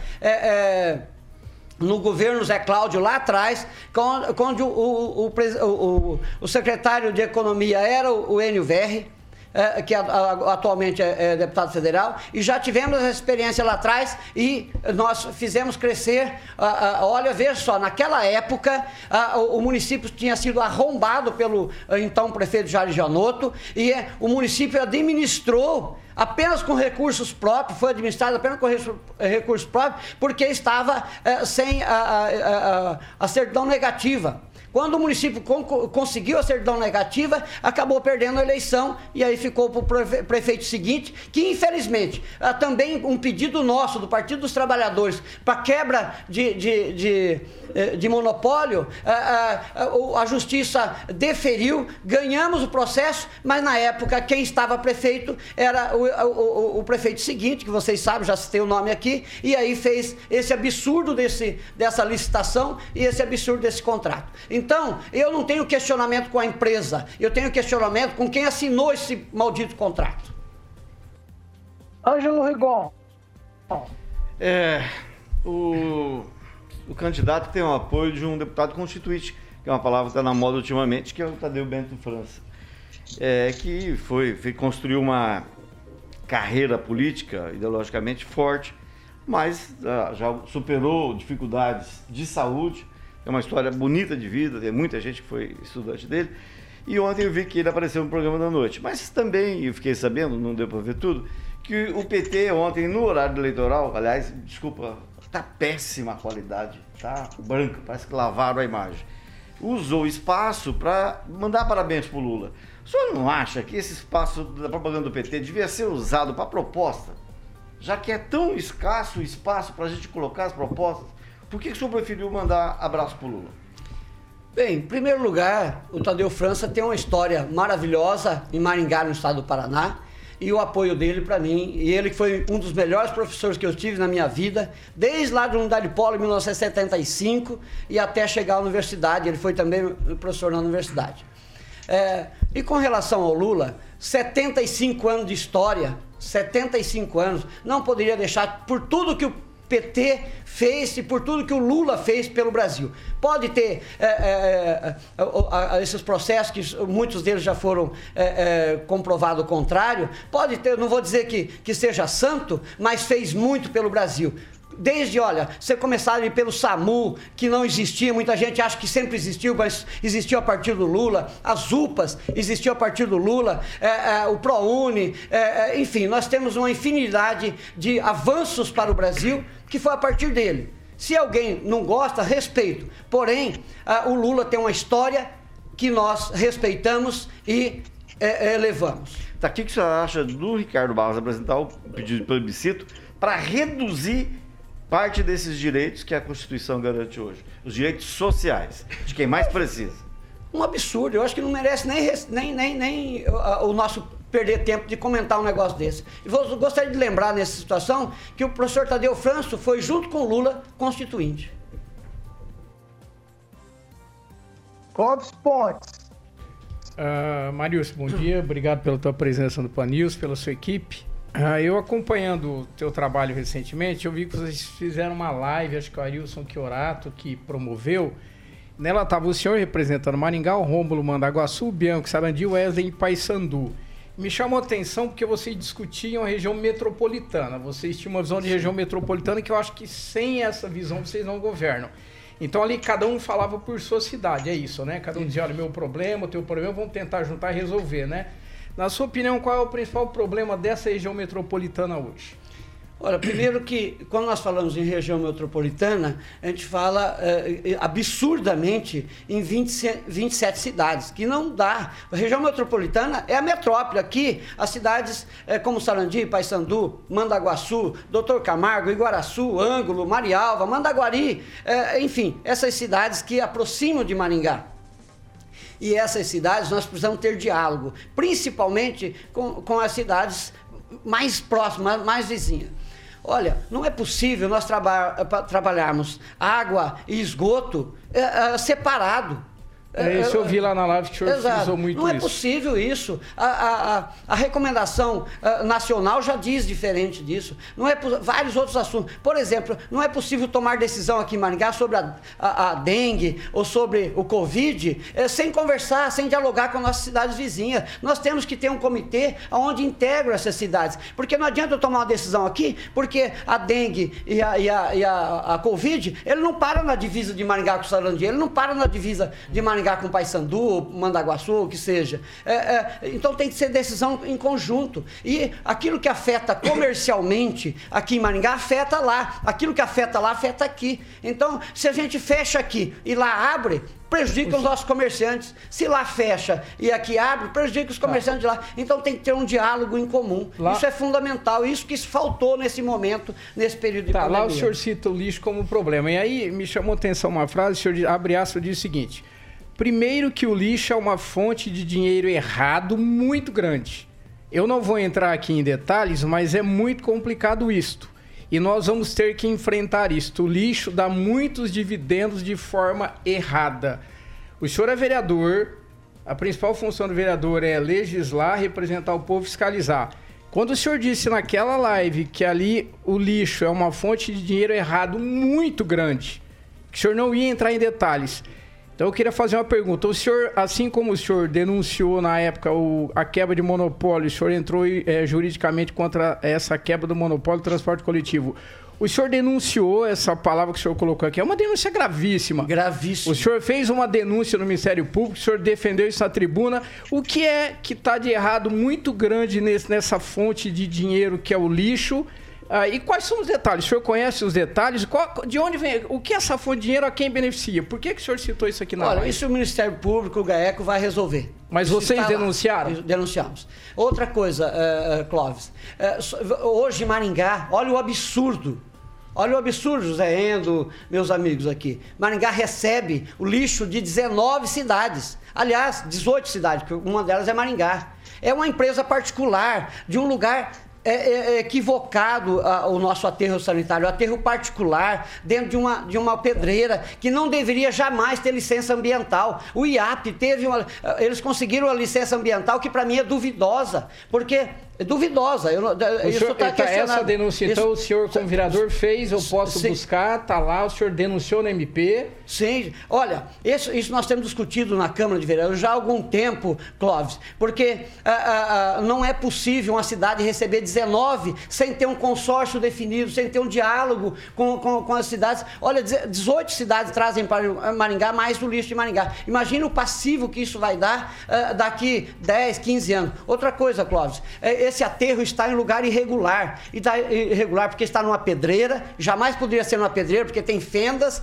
no governo Zé Cláudio lá atrás, quando o, o, o, o, secretário de Economia era o, Enio Verri, é, que a, a, atualmente é, é, deputado federal, e já tivemos essa experiência lá atrás e nós fizemos crescer. olha, veja só, naquela época o, o, município tinha sido arrombado pelo então prefeito Jair Janotto e é, o município administrou apenas com recursos próprios, foi administrado apenas com recursos próprios, porque estava sem a, a, a, a certidão negativa. Quando o município conseguiu a certidão negativa, acabou perdendo a eleição e aí ficou para o prefeito seguinte, que infelizmente ah, também um pedido nosso do Partido dos Trabalhadores para quebra de, de, de, eh, de monopólio, a, a, a justiça deferiu, ganhamos o processo, mas na época quem estava prefeito era o, o, o, prefeito seguinte, que vocês sabem, já citei o nome aqui, e aí fez esse absurdo desse, dessa licitação e esse absurdo desse contrato. Então, eu não tenho questionamento com a empresa, eu tenho questionamento com quem assinou esse maldito contrato. Ângelo Rigon. É, o, o candidato tem o apoio de um deputado constituinte, que é uma palavra que está na moda ultimamente, que é o Tadeu Bento França. É, que foi, foi construiu uma carreira política ideologicamente forte, mas uh, já superou dificuldades de saúde é uma história bonita de vida, tem muita gente que foi estudante dele. E ontem eu vi que ele apareceu no programa da noite. Mas também, eu fiquei sabendo, não deu para ver tudo, que o PT ontem, no horário eleitoral, aliás, desculpa, tá péssima a qualidade, tá branca, parece que lavaram a imagem. Usou espaço para mandar parabéns pro Lula. O senhor não acha que esse espaço da propaganda do PT devia ser usado para proposta? Já que é tão escasso o espaço para a gente colocar as propostas, por que, que o senhor preferiu mandar abraço pro Lula? Bem, em primeiro lugar, o Tadeu França tem uma história maravilhosa em Maringá, no estado do Paraná, e o apoio dele para mim, e ele foi um dos melhores professores que eu tive na minha vida, desde lá de Unidade Polo, em 1975, e até chegar à universidade, ele foi também professor na universidade. É, e com relação ao Lula, 75 anos de história, 75 anos, não poderia deixar, por tudo que o PT fez e por tudo que o Lula fez pelo Brasil. Pode ter é, é, é, esses processos, que muitos deles já foram é, é, comprovado o contrário, pode ter, não vou dizer que, que seja santo, mas fez muito pelo Brasil. Desde, olha, você começar ali pelo SAMU, que não existia, muita gente acha que sempre existiu, mas existiu a partir do Lula, as UPAs existiu a partir do Lula, é, é, o ProUni, é, é, enfim, nós temos uma infinidade de avanços para o Brasil que foi a partir dele. Se alguém não gosta, respeito. Porém, o Lula tem uma história que nós respeitamos e é, é, levamos. Tá, o que, que você acha do Ricardo Barros apresentar o pedido de plebiscito para reduzir parte desses direitos que a Constituição garante hoje, os direitos sociais, de quem mais precisa. Um absurdo, eu acho que não merece nem, nem, nem, nem o, nosso perder tempo de comentar um negócio desse. E vou, gostaria de lembrar nessa situação que o professor Tadeu Franço foi junto com Lula constituinte. Clóvis Pontes. Uh, Marius, bom dia. Obrigado pela tua presença no Pan News, pela sua equipe. Ah, eu acompanhando o teu trabalho recentemente, eu vi que vocês fizeram uma live, acho que o Arilson Chiorato que promoveu. Nela estava o senhor representando Maringá, o Rômulo Mandaguaçu, Bianco, Sarandi, Wesley e Paysandu. Me chamou a atenção porque vocês discutiam a região metropolitana. Vocês tinham uma visão de região metropolitana que eu acho que sem essa visão vocês não governam. Então ali cada um falava por sua cidade, é isso, né? Cada um dizia, olha, meu problema, o teu problema, vamos tentar juntar e resolver, né? Na sua opinião, qual é o principal problema dessa região metropolitana hoje? Olha, primeiro que quando nós falamos em região metropolitana, a gente fala é, absurdamente em 20, 27 cidades, que não dá. A região metropolitana é a metrópole. Aqui, as cidades é, como Sarandi, Paysandu, Mandaguaçu, Doutor Camargo, Iguaraçu, Ângulo, Marialva, Mandaguari, enfim, essas cidades que aproximam de Maringá. E essas cidades nós precisamos ter diálogo, principalmente com, com as cidades mais próximas, mais vizinhas. Olha, não é possível nós traba trabalharmos água e esgoto é, é, separado. É, isso eu vi lá na live que o senhor Exato. muito Não é possível isso. A, a, a, a recomendação a, nacional já diz diferente disso. Não é vários outros assuntos. Por exemplo, não é possível tomar decisão aqui em Maringá sobre a, a, a dengue ou sobre o Covid é, sem conversar, sem dialogar com nossas cidades vizinhas. Nós temos que ter um comitê onde integra essas cidades. Porque não adianta eu tomar uma decisão aqui, porque a dengue e a, e a, e a, a Covid, ele não para na divisa de Maringá com o Sarandi, ele não para na divisa de Maringá Maringá com Paysandu, Mandaguaçu, o que seja. É, é, então tem que ser decisão em conjunto. E aquilo que afeta comercialmente aqui em Maringá afeta lá. Aquilo que afeta lá afeta aqui. Então, se a gente fecha aqui e lá abre, prejudica os nossos comerciantes. Se lá fecha e aqui abre, prejudica os comerciantes de lá. Então tem que ter um diálogo em comum. Lá... Isso é fundamental. Isso que faltou nesse momento, nesse período de tá, pandemia. Lá o senhor cita o lixo como problema. E aí me chamou a atenção uma frase, o senhor abre aspas diz o seguinte Primeiro que o lixo é uma fonte de dinheiro errado muito grande. Eu não vou entrar aqui em detalhes, mas é muito complicado isto. E nós vamos ter que enfrentar isto. O lixo dá muitos dividendos de forma errada. O senhor é vereador, a principal função do vereador é legislar, representar o povo, fiscalizar. Quando o senhor disse naquela live que ali o lixo é uma fonte de dinheiro errado muito grande, que o senhor não ia entrar em detalhes, Então eu queria fazer uma pergunta. O senhor, assim como o senhor denunciou na época o, a quebra de monopólio, o senhor entrou é, juridicamente contra essa quebra do monopólio do transporte coletivo. O senhor denunciou essa palavra que o senhor colocou aqui. É uma denúncia gravíssima. Gravíssima. O senhor fez uma denúncia no Ministério Público, o senhor defendeu isso na tribuna. O que é que está de errado muito grande nesse, nessa fonte de dinheiro que é o lixo? Ah, e quais são os detalhes? O senhor conhece os detalhes? Qual, de onde vem? O que é essa fonte de dinheiro a quem beneficia? Por que, que o senhor citou isso aqui na Olha, live? isso o Ministério Público, o GAECO, vai resolver. Mas Isso vocês está lá. denunciaram? Denunciamos. Outra coisa, eh, Clóvis. So- hoje Maringá, olha o absurdo. Olha o absurdo, José Endo, meus amigos aqui. Maringá recebe o lixo de 19 cidades. Aliás, 18 cidades, porque uma delas é Maringá. É uma empresa particular, de um lugar é, é, é equivocado ah, o nosso aterro sanitário, o aterro particular, dentro de uma, de uma pedreira, que não deveria jamais ter licença ambiental. O IAP teve uma. Eles conseguiram a licença ambiental que para mim é duvidosa, porque. É duvidosa. Eu, isso senhor, está tá, essa questionado. denúncia, então, o senhor, como vereador, fez, eu posso Sim. buscar, tá lá, o senhor denunciou no MP. Sim, olha, isso, isso nós temos discutido na Câmara de Vereadores já há algum tempo, Clóvis, porque ah, ah, ah, não é possível uma cidade receber 19 sem ter um consórcio definido, sem ter um diálogo com, com, com as cidades. Olha, 18 cidades trazem para Maringá mais o lixo de Maringá. Imagina o passivo que isso vai dar ah, daqui 10, 15 anos. Outra coisa, Clóvis, é, esse aterro está em lugar irregular. E está irregular porque está numa pedreira, jamais poderia ser numa pedreira, porque tem fendas,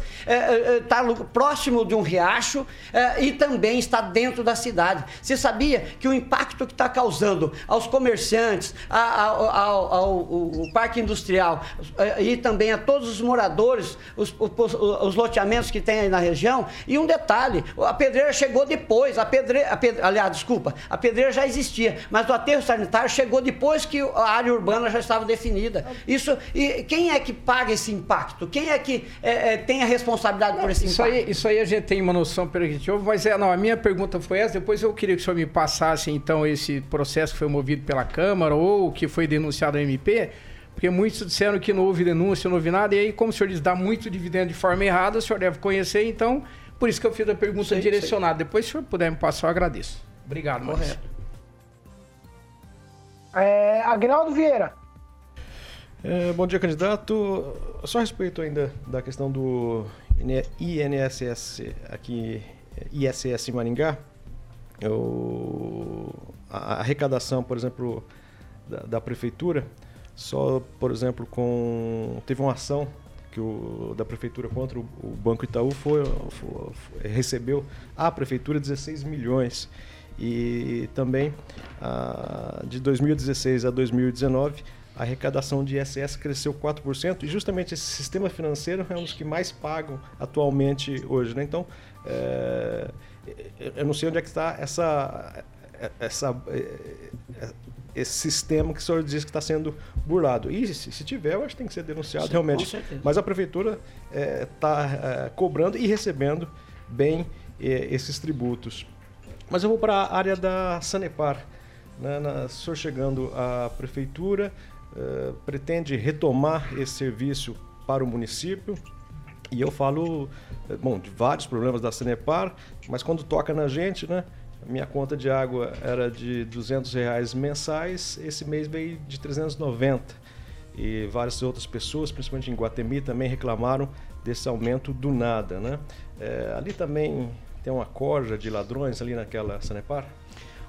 está próximo de um riacho é, e também está dentro da cidade. Você sabia que o impacto que está causando aos comerciantes, ao, ao- ao- o- o parque industrial é, e também a todos os moradores, os, os- os loteamentos que tem aí na região? E um detalhe, a pedreira chegou depois, a pedreira, a pedre- aliás, desculpa, a pedreira já existia, mas o aterro sanitário chegou depois que a área urbana já estava definida. Isso, e quem é que paga esse impacto? Quem é que é, é, tem a responsabilidade por esse Isso impacto? aí, isso aí a gente tem uma noção pelo que a gente ouve, mas é, não, a minha pergunta foi essa. Depois eu queria que o senhor me passasse, então, esse processo que foi movido pela Câmara ou que foi denunciado ao MP, porque muitos disseram que não houve denúncia, não houve nada, e aí, como o senhor diz, dá muito dividendo de forma errada, o senhor deve conhecer, então, por isso que eu fiz a pergunta Sei, direcionada. Depois, se o senhor puder me passar, eu agradeço. Obrigado. Correto. É, Agnaldo Vieira. É, bom dia, candidato. Só a respeito ainda da questão do IN- INSS aqui, ISS Maringá, a arrecadação, por exemplo, da, da prefeitura, só, por exemplo, com teve uma ação que o, da prefeitura contra o, o Banco Itaú foi, foi- foi- recebeu a prefeitura 16 milhões e também ah, de 2016 a 2019 a arrecadação de ISS cresceu 4% e justamente esse sistema financeiro é um dos que mais pagam atualmente hoje. Né? Então, é, eu não sei onde é que está essa, essa, é, esse sistema que o senhor diz que está sendo burlado. E se, se tiver, eu acho que tem que ser denunciado Sim, realmente. Mas a prefeitura está cobrando e recebendo bem é, esses tributos. Mas eu vou para a área da Sanepar. Né? Na, o senhor chegando à prefeitura, eh, pretende retomar esse serviço para o município. E eu falo, eh, bom, de vários problemas da Sanepar, mas quando toca na gente, né? Minha conta de água era de 200 reais mensais, esse mês veio de 390. E várias outras pessoas, principalmente em Guatemi, também reclamaram desse aumento do nada, né? Eh, ali também tem uma corja de ladrões ali naquela Sanepar?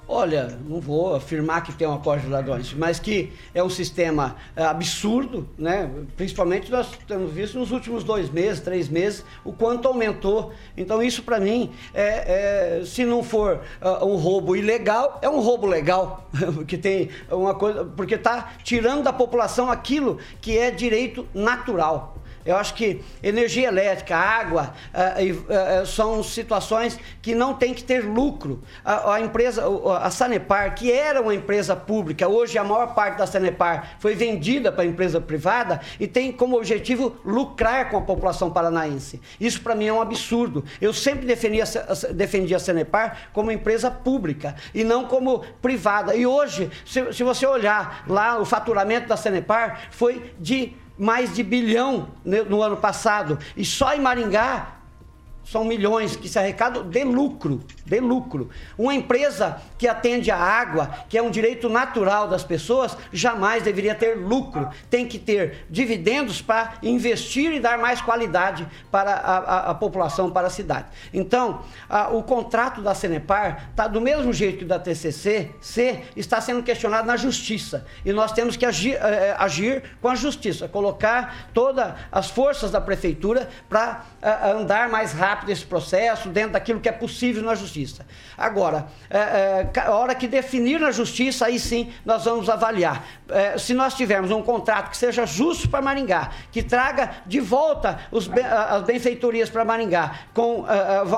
Olha, não vou afirmar que tem uma corte de ladrões, mas que é um sistema é, absurdo, né? Principalmente nós temos visto nos últimos dois meses, três meses, o quanto aumentou. Então isso para mim, é, é, se não for ah, um roubo ilegal, é um roubo legal, que tem uma coisa, porque está tirando da população aquilo que é direito natural. Eu acho que energia elétrica, água, e, ah, são situações que não tem que ter lucro. A, a empresa, a Sanepar, que era uma empresa pública, hoje a maior parte da Sanepar foi vendida para empresa privada e tem como objetivo lucrar com a população paranaense. Isso para mim é um absurdo. Eu sempre defendi a, defendi a Sanepar como empresa pública e não como privada. E hoje, se, se você olhar lá, o faturamento da Sanepar foi de mais de bilhão ne- no ano passado. E só em Maringá são milhões que se arrecadam de lucro, de lucro. Uma empresa que atende a água, que é um direito natural das pessoas, jamais deveria ter lucro. Tem que ter dividendos para investir e dar mais qualidade para a, a, a população, para a cidade. Então, a, o contrato da Senepar está do mesmo jeito que o da TCC, C, está sendo questionado na justiça. E nós temos que agir, eh, agir com a justiça, colocar todas as forças da prefeitura para andar mais rápido esse processo, dentro daquilo que é possível na justiça. Agora, é, é, a hora que definir na justiça, aí sim nós vamos avaliar. É, se nós tivermos um contrato que seja justo para Maringá, que traga de volta os, as benfeitorias para Maringá com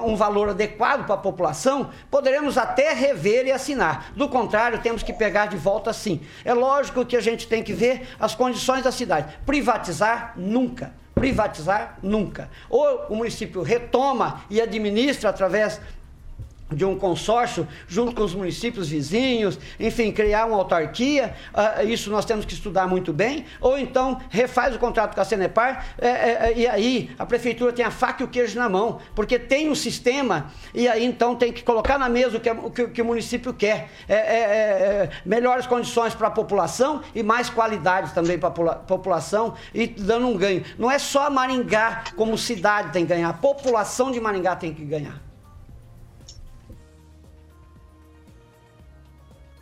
um valor adequado para a população, poderemos até rever e assinar. Do contrário, temos que pegar de volta sim. É lógico que a gente tem que ver as condições da cidade. Privatizar, nunca privatizar nunca. Ou o município retoma e administra através de um consórcio junto com os municípios vizinhos, enfim, criar uma autarquia, uh, isso nós temos que estudar muito bem, ou então refaz o contrato com a Senepar é, é, e aí a prefeitura tem a faca e o queijo na mão, porque tem um sistema e aí então tem que colocar na mesa o que, o município quer, é, é, é melhores condições para a população e mais qualidade também para a população e dando um ganho. Não é só Maringá como cidade tem que ganhar, a população de Maringá tem que ganhar.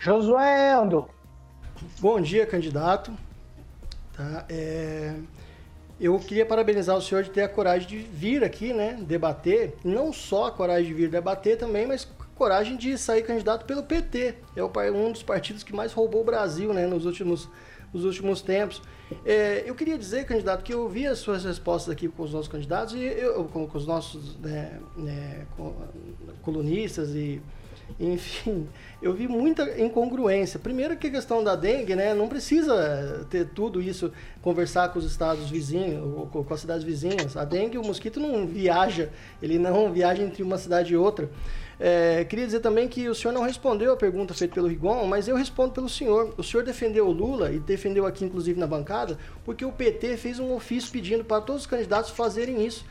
Josué Ando. Bom dia, candidato. Tá, é... Eu queria parabenizar o senhor de ter a coragem de vir aqui, né, debater. Não só a coragem de vir debater também, mas coragem de sair candidato pelo PT. É um dos partidos que mais roubou o Brasil, né, nos últimos, nos últimos tempos. É, eu queria dizer, candidato, que eu ouvi as suas respostas aqui com os nossos candidatos e eu, com, com os nossos né, né, colunistas e enfim, eu vi muita incongruência. Primeiro que a questão da dengue, né? Não precisa ter tudo isso, conversar com os estados vizinhos, com as cidades vizinhas. A dengue, o mosquito não viaja, ele não viaja entre uma cidade e outra. É, queria dizer também que o senhor não respondeu a pergunta feita pelo Rigon, mas eu respondo pelo senhor. O senhor defendeu o Lula e defendeu aqui, inclusive, na bancada, porque o PT fez um ofício pedindo para todos os candidatos fazerem isso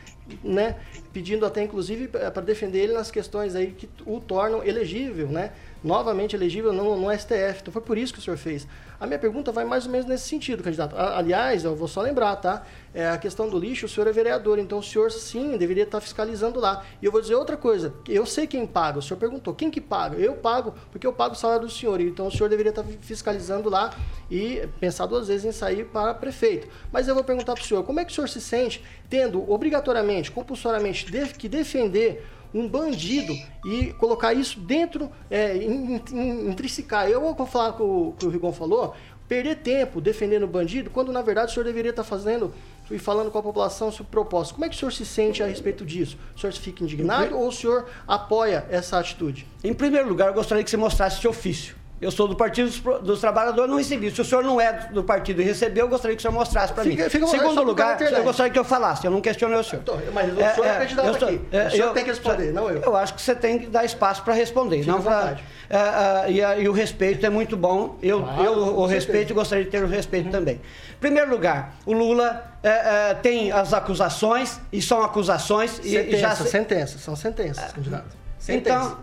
né, pedindo até inclusive para defender ele nas questões aí que o tornam elegível, né, novamente elegível no, no STF. Então foi por isso que o senhor fez. A minha pergunta vai mais ou menos nesse sentido, candidato. Aliás, eu vou só lembrar, tá? É a questão do lixo, o senhor é vereador, então o senhor sim deveria estar fiscalizando lá. E eu vou dizer outra coisa, eu sei quem paga, o senhor perguntou, quem que paga? Eu pago, porque eu pago o salário do senhor, então o senhor deveria estar fiscalizando lá e pensar duas vezes em sair para prefeito. Mas eu vou perguntar para o senhor, como é que o senhor se sente tendo obrigatoriamente, compulsoriamente, que defender um bandido e colocar isso dentro, é, intrínsecar. Eu vou falar com o que o Rigon falou, perder tempo defendendo o bandido, quando na verdade o senhor deveria estar fazendo e falando com a população sobre propósito. Como é que o senhor se sente a respeito disso? O senhor fica indignado ou o senhor apoia essa atitude? Em primeiro lugar, eu gostaria que você mostrasse esse ofício. Eu sou do Partido dos, dos Trabalhadores, não recebi. Se o senhor não é do partido e recebeu, eu gostaria que o senhor mostrasse para mim. Fica, Segundo lugar, eu gostaria que eu falasse, eu não questionei o senhor. Então, mas o senhor é, é candidato estou, aqui. É, o senhor eu, tem que responder, não eu. Eu acho que você tem que dar espaço para responder. Não pra, é, é, e, e, o respeito é muito bom. Eu, claro, eu o respeito e gostaria de ter o respeito uhum. também. Em primeiro lugar, o Lula é, tem as acusações, e são acusações. Sentença, e, já... sentenças, são sentenças, candidato. Então,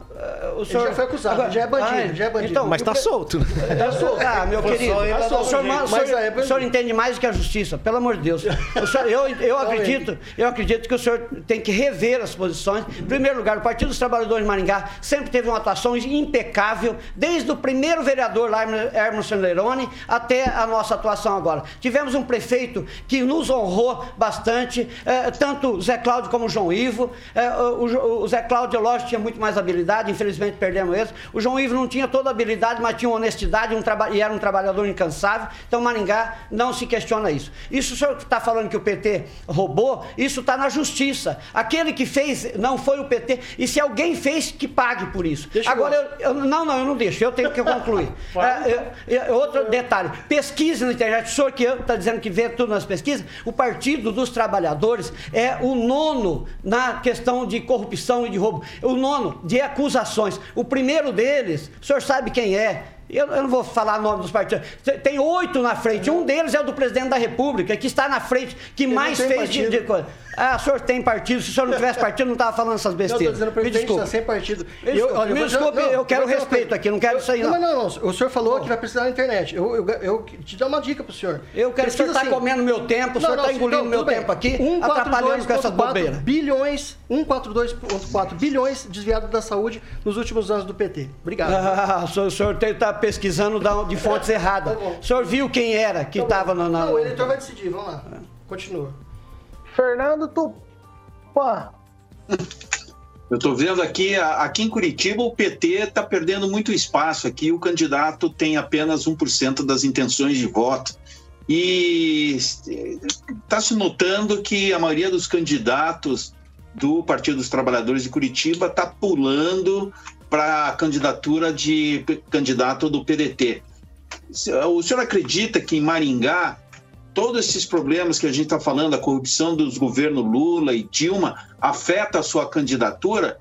o senhor já foi acusado, Agora, já é bandido, ah, já é bandido. Então, mas está solto. Está solto. Ah, meu querido, tá solto. o, senhor, mas, o, senhor, é o senhor entende mais do que a justiça, pelo amor de Deus. Senhor, eu, eu acredito, eu acredito que o senhor tem que rever as posições. Em primeiro lugar, o Partido dos Trabalhadores de Maringá sempre teve uma atuação impecável, desde o primeiro vereador lá, Hermes Lerone, até a nossa atuação agora. Tivemos um prefeito que nos honrou bastante, eh, tanto Zé Cláudio como João Ivo. Eh, o, o Zé Cláudio, lógico, tinha muito mais habilidade, infelizmente perdemos esse. O João Ivo não tinha toda a habilidade, mas tinha honestidade um e era um trabalhador incansável. Então Maringá não se questiona isso. Isso o senhor está falando que o PT roubou, isso está na justiça. Aquele que fez não foi o PT. E se alguém fez, que pague por isso. Deixa Agora, eu, eu, não, não, eu não deixo, eu tenho que concluir. é, é, outro detalhe, pesquisa na internet, o senhor que está dizendo que vê tudo nas pesquisas, o Partido dos Trabalhadores é o nono na questão de corrupção e de roubo. O nono de acusações. O primeiro deles, o senhor sabe quem é? Eu, eu não vou falar o nome dos partidos. Tem oito na frente. Um deles é o do presidente da República, que está na frente, que Ele mais fez de, partido. de coisa. Ah, o senhor tem partido. Se o senhor não tivesse partido, não estava falando essas Não, eu besteiras. dizendo, o Me desculpe. está sem partido. Me desculpe, me desculpe, não, eu quero respeito aqui, não quero isso aí, não. Não, não, não. O senhor falou que vai precisar da internet. Eu, eu, eu te dou uma dica pro senhor. Eu quero, o senhor está comendo meu tempo, o senhor está engolindo meu tempo aqui, atrapalhando com essas bobeiras. bilhões, 142,4 bilhões desviados da saúde nos últimos anos do PT. Obrigado. Ah, o senhor- o senhor está pesquisando de fontes erradas. O senhor viu quem era que estava na, na- Não, o eleitor vai decidir. Vamos lá. Continua. Fernando Tupan. Eu estou vendo aqui, aqui em Curitiba, o PT está perdendo muito espaço aqui. O candidato tem apenas 1% das intenções de voto. E está se notando que a maioria dos candidatos do Partido dos Trabalhadores de Curitiba está pulando para a candidatura de candidato do PDT. O senhor acredita que em Maringá todos esses problemas que a gente está falando, a corrupção dos governos Lula e Dilma, afeta a sua candidatura?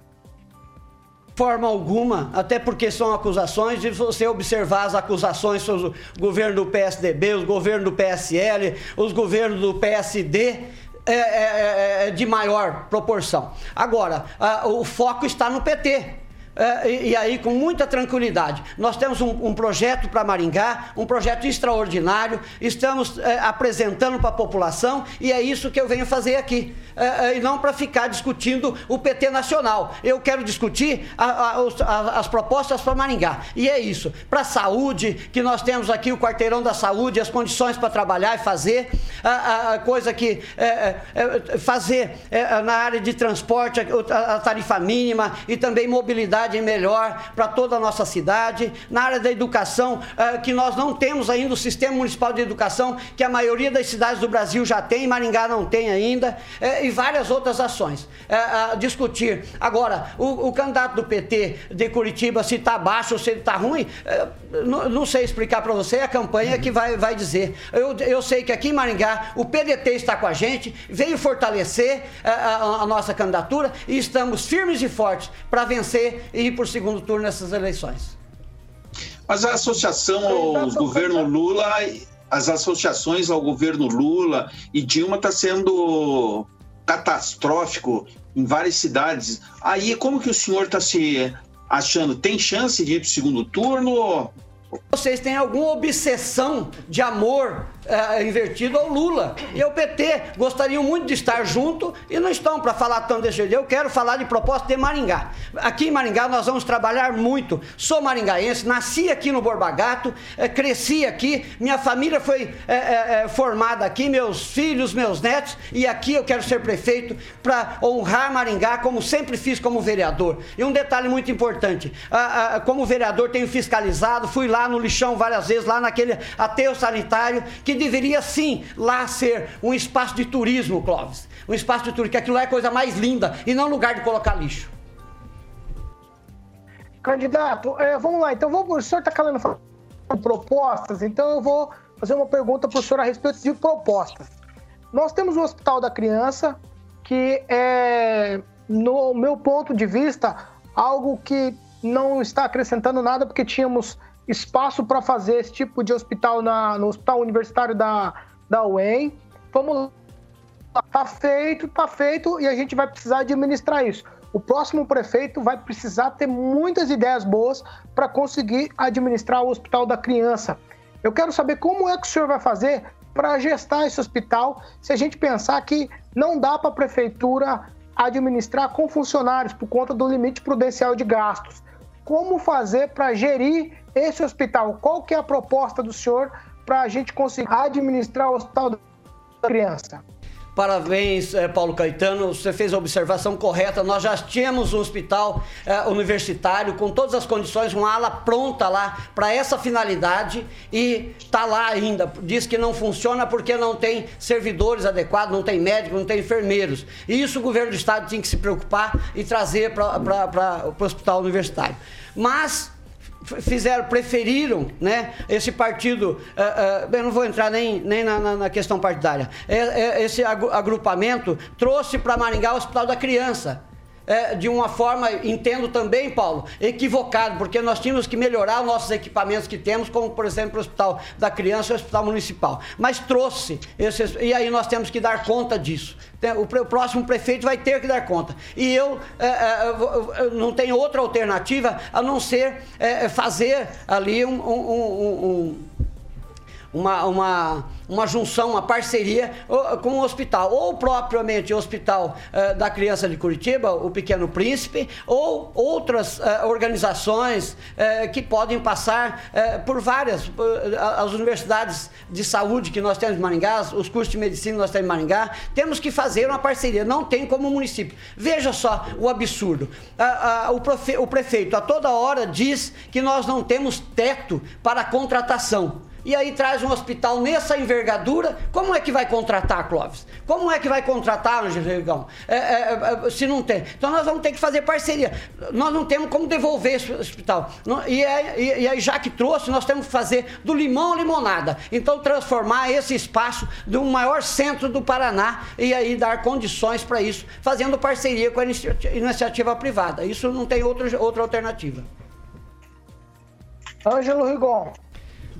forma alguma, até porque são acusações, e você observar as acusações sobre o governo do PSDB, os governos do PSL, os governos do PSD, é, é- é de maior proporção. Agora, ah, o foco está no PT. É, e, e aí, com muita tranquilidade, nós temos um, um projeto para Maringá, um projeto extraordinário, estamos é, apresentando para a população e é isso que eu venho fazer aqui. É, é, e não para ficar discutindo o PT nacional. Eu quero discutir a- a- a- as propostas para Maringá. E é isso. Para a saúde, que nós temos aqui o quarteirão da saúde, as condições para trabalhar e fazer, a, coisa que é, é, fazer na área de transporte, a tarifa mínima e também mobilidade melhor para toda a nossa cidade. Na área da educação, é, que nós não temos ainda o sistema municipal de educação, que a maioria das cidades do Brasil já tem, Maringá não tem ainda, é, e várias outras ações. É, a discutir. Agora, o, o candidato do PT de Curitiba, se está baixo ou se ele está ruim, não, não sei explicar para você, é a campanha que vai, vai dizer. Eu, eu sei que aqui em Maringá o PDT está com a gente, veio fortalecer a, a nossa candidatura e estamos firmes e fortes para vencer e ir para o segundo turno nessas eleições. Mas a associação aos governo Lula, as associações ao governo Lula e Dilma está sendo catastrófico em várias cidades. Aí, como que o senhor está se achando? Tem chance de ir para o segundo turno? Vocês têm alguma obsessão de amor eh, invertido ao Lula. E o PT gostariam muito de estar junto e não estão para falar tanto desse jeito. Eu quero falar de proposta de Maringá. Aqui em Maringá nós vamos trabalhar muito. Sou maringaense, nasci aqui no Borba Gato, eh, cresci aqui, minha família foi eh, formada aqui, meus filhos, meus netos, e aqui eu quero ser prefeito para honrar Maringá, como sempre fiz como vereador. E um detalhe muito importante: como vereador, tenho fiscalizado, fui lá no lixão várias vezes, lá naquele aterro sanitário, que deveria sim lá ser um espaço de turismo, Clóvis. Um espaço de turismo, que aquilo lá é a coisa mais linda e não lugar de colocar lixo. Candidato, é, vamos lá. Então, vamos, o senhor está falar de propostas, então eu vou fazer uma pergunta para o senhor a respeito de propostas. Nós temos o Hospital da Criança, que é, no meu ponto de vista, algo que não está acrescentando nada, porque tínhamos espaço para fazer esse tipo de hospital na, no Hospital Universitário da, da UEM. Vamos lá, tá feito, tá feito, e a gente vai precisar administrar isso. O próximo prefeito vai precisar ter muitas ideias boas para conseguir administrar o Hospital da Criança. Eu quero saber como é que o senhor vai fazer para gestar esse hospital, se a gente pensar que não dá para a prefeitura administrar com funcionários por conta do limite prudencial de gastos. Como fazer para gerir esse hospital? Qual que é a proposta do senhor para a gente conseguir administrar o Hospital da Criança? Parabéns, eh, Paulo Caetano. Você fez a observação correta. Nós já tínhamos um hospital eh, universitário com todas as condições, uma ala pronta lá para essa finalidade e está lá ainda. Diz que não funciona porque não tem servidores adequados, não tem médicos, não tem enfermeiros. E isso o governo do estado tinha que se preocupar e trazer para o hospital universitário. Mas fizeram, preferiram, né, esse partido, uh, uh, eu não vou entrar nem, nem na, na, na questão partidária, é, é, esse agrupamento trouxe para Maringá o Hospital da Criança. É, de uma forma, entendo também, Paulo, equivocada, porque nós tínhamos que melhorar os nossos equipamentos que temos, como por exemplo o Hospital da Criança e o Hospital Municipal. Mas trouxe, esses, e aí nós temos que dar conta disso. O, o próximo prefeito vai ter que dar conta. E eu é, é, não tenho outra alternativa a não ser é, fazer ali um, um, um, um uma, uma, uma junção, uma parceria com o hospital, ou propriamente o Hospital uh, da Criança de Curitiba, o Pequeno Príncipe, ou outras uh, organizações uh, que podem passar por várias, as universidades de saúde que nós temos em Maringá, os cursos de medicina que nós temos em Maringá, temos que fazer uma parceria, não tem como município. Veja só o absurdo. o, profe, o prefeito a toda hora diz que nós não temos teto para contratação e aí traz um hospital nessa envergadura, como é que vai contratar, Clóvis? Como é que vai contratar, Angeligão? É, é, é, se não tem. Então nós vamos ter que fazer parceria. Nós não temos como devolver esse hospital. E, é, e, e aí, já que trouxe, nós temos que fazer do limão limonada. Então transformar esse espaço um maior centro do Paraná e aí dar condições para isso, fazendo parceria com a iniciativa privada. Isso não tem outra, outra alternativa. Ângelo Rigon.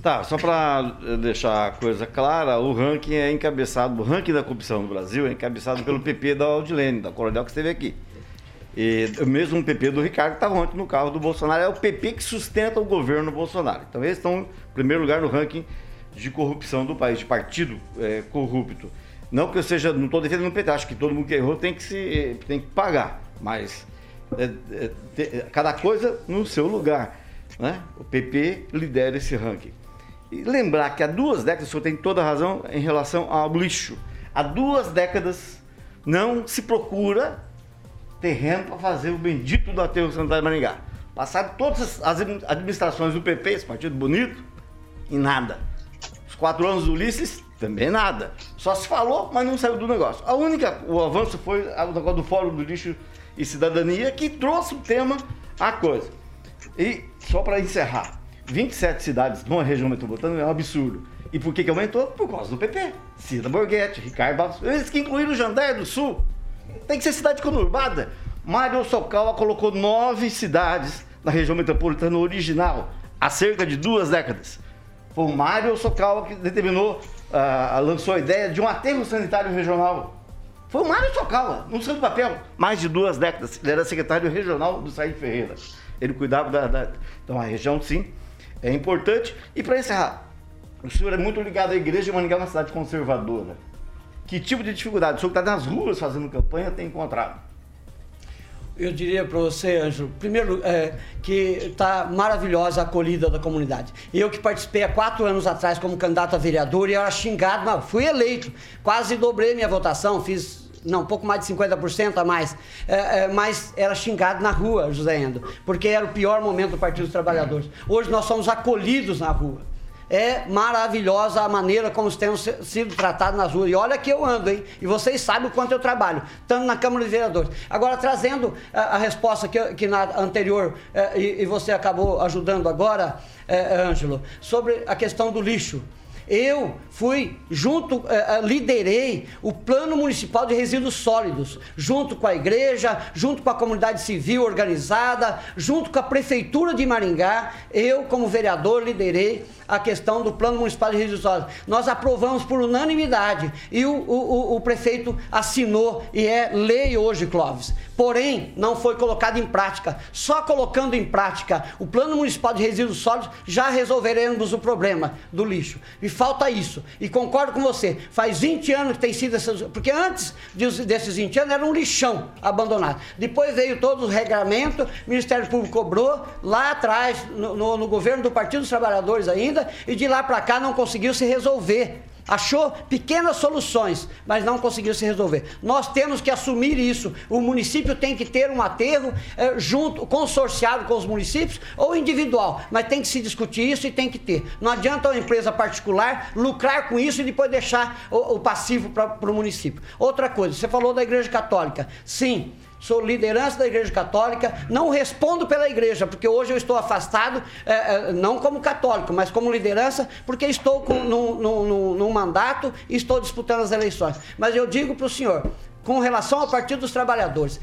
Tá, só para deixar a coisa clara, o ranking é encabeçado, o ranking da corrupção no Brasil é encabeçado pelo PP da Aldilene, da Coronel que esteve aqui. E o mesmo PP do Ricardo estava ontem no carro do Bolsonaro, é o PP que sustenta o governo Bolsonaro. Então eles estão em primeiro lugar no ranking de corrupção do país, de partido é, corrupto. Não que eu seja, não estou defendendo o PT, acho que todo mundo que errou tem que, se, tem que pagar, mas é, é, cada coisa no seu lugar. Né? O PP lidera esse ranking. E lembrar que há duas décadas, o senhor tem toda a razão em relação ao lixo. Há duas décadas não se procura terreno para fazer o bendito do aterro sanitário de Maringá. Passaram todas as administrações do PP, esse partido bonito, e nada. Os quatro anos do Ulisses, também nada. Só se falou, mas não saiu do negócio. A única, o avanço foi o negócio do Fórum do Lixo e Cidadania, que trouxe o tema à coisa. E só para encerrar, 27 cidades numa região metropolitana é um absurdo. E por que, que aumentou? Por causa do PP. Cida Borghetti, Ricardo Barros, eles que incluíram o Jandaia do Sul. Tem que ser cidade conurbada. Mário Socawa colocou nove cidades na região metropolitana original há cerca de duas décadas. Foi o Mário Socawa que determinou, uh, lançou a ideia de um aterro sanitário regional. Foi o Mário Socawa, não saiu papel. Mais de duas décadas. Ele era secretário regional do Said Ferreira. Ele cuidava da, da. Então a região, sim, é importante. E para encerrar, o senhor é muito ligado à igreja de Maningá, uma cidade conservadora. Que tipo de dificuldade o senhor que está nas ruas fazendo campanha tem encontrado? Eu diria para você, Ângelo, primeiro, é, que está maravilhosa a acolhida da comunidade. Eu que participei há quatro anos atrás como candidato a vereador e era xingado, não, fui eleito, quase dobrei minha votação, fiz não, pouco mais de 50% a mais, é, é, mas era xingado na rua, José Endo, porque era o pior momento do Partido dos Trabalhadores. Hoje nós somos acolhidos na rua. É maravilhosa a maneira como temos sido tratados nas ruas. E olha que eu ando, hein? E vocês sabem o quanto eu trabalho, tanto na Câmara de Vereadores. Agora, trazendo a, a resposta que, que na anterior, é, e, e, você acabou ajudando agora, é, Ângelo, sobre a questão do lixo. Eu fui junto, eh, liderei o Plano Municipal de Resíduos Sólidos, junto com a igreja, junto com a comunidade civil organizada, junto com a Prefeitura de Maringá. Eu, como vereador, liderei a questão do Plano Municipal de Resíduos Sólidos. Nós aprovamos por unanimidade e o, o, o prefeito assinou e é lei hoje, Clóvis. Porém, não foi colocado em prática. Só colocando em prática o Plano Municipal de Resíduos Sólidos já resolveremos o problema do lixo. E falta isso. E concordo com você, faz 20 anos que tem sido essas. Porque antes desses 20 anos era um lixão abandonado. Depois veio todo o regramento, o Ministério Público cobrou, lá atrás, no, no, no governo do Partido dos Trabalhadores ainda e de lá para cá não conseguiu se resolver. Achou pequenas soluções, mas não conseguiu se resolver. Nós temos que assumir isso. O município tem que ter um aterro é, junto, consorciado com os municípios ou individual, mas tem que se discutir isso e tem que ter. Não adianta uma empresa particular lucrar com isso e depois deixar o, o passivo para o município. Outra coisa, você falou da Igreja Católica. Sim, sou liderança da Igreja Católica, não respondo pela Igreja, porque hoje eu estou afastado, é, é, não como católico, mas como liderança, porque estou com, num, num, num mandato e estou disputando as eleições. Mas eu digo para o senhor, com relação ao Partido dos Trabalhadores.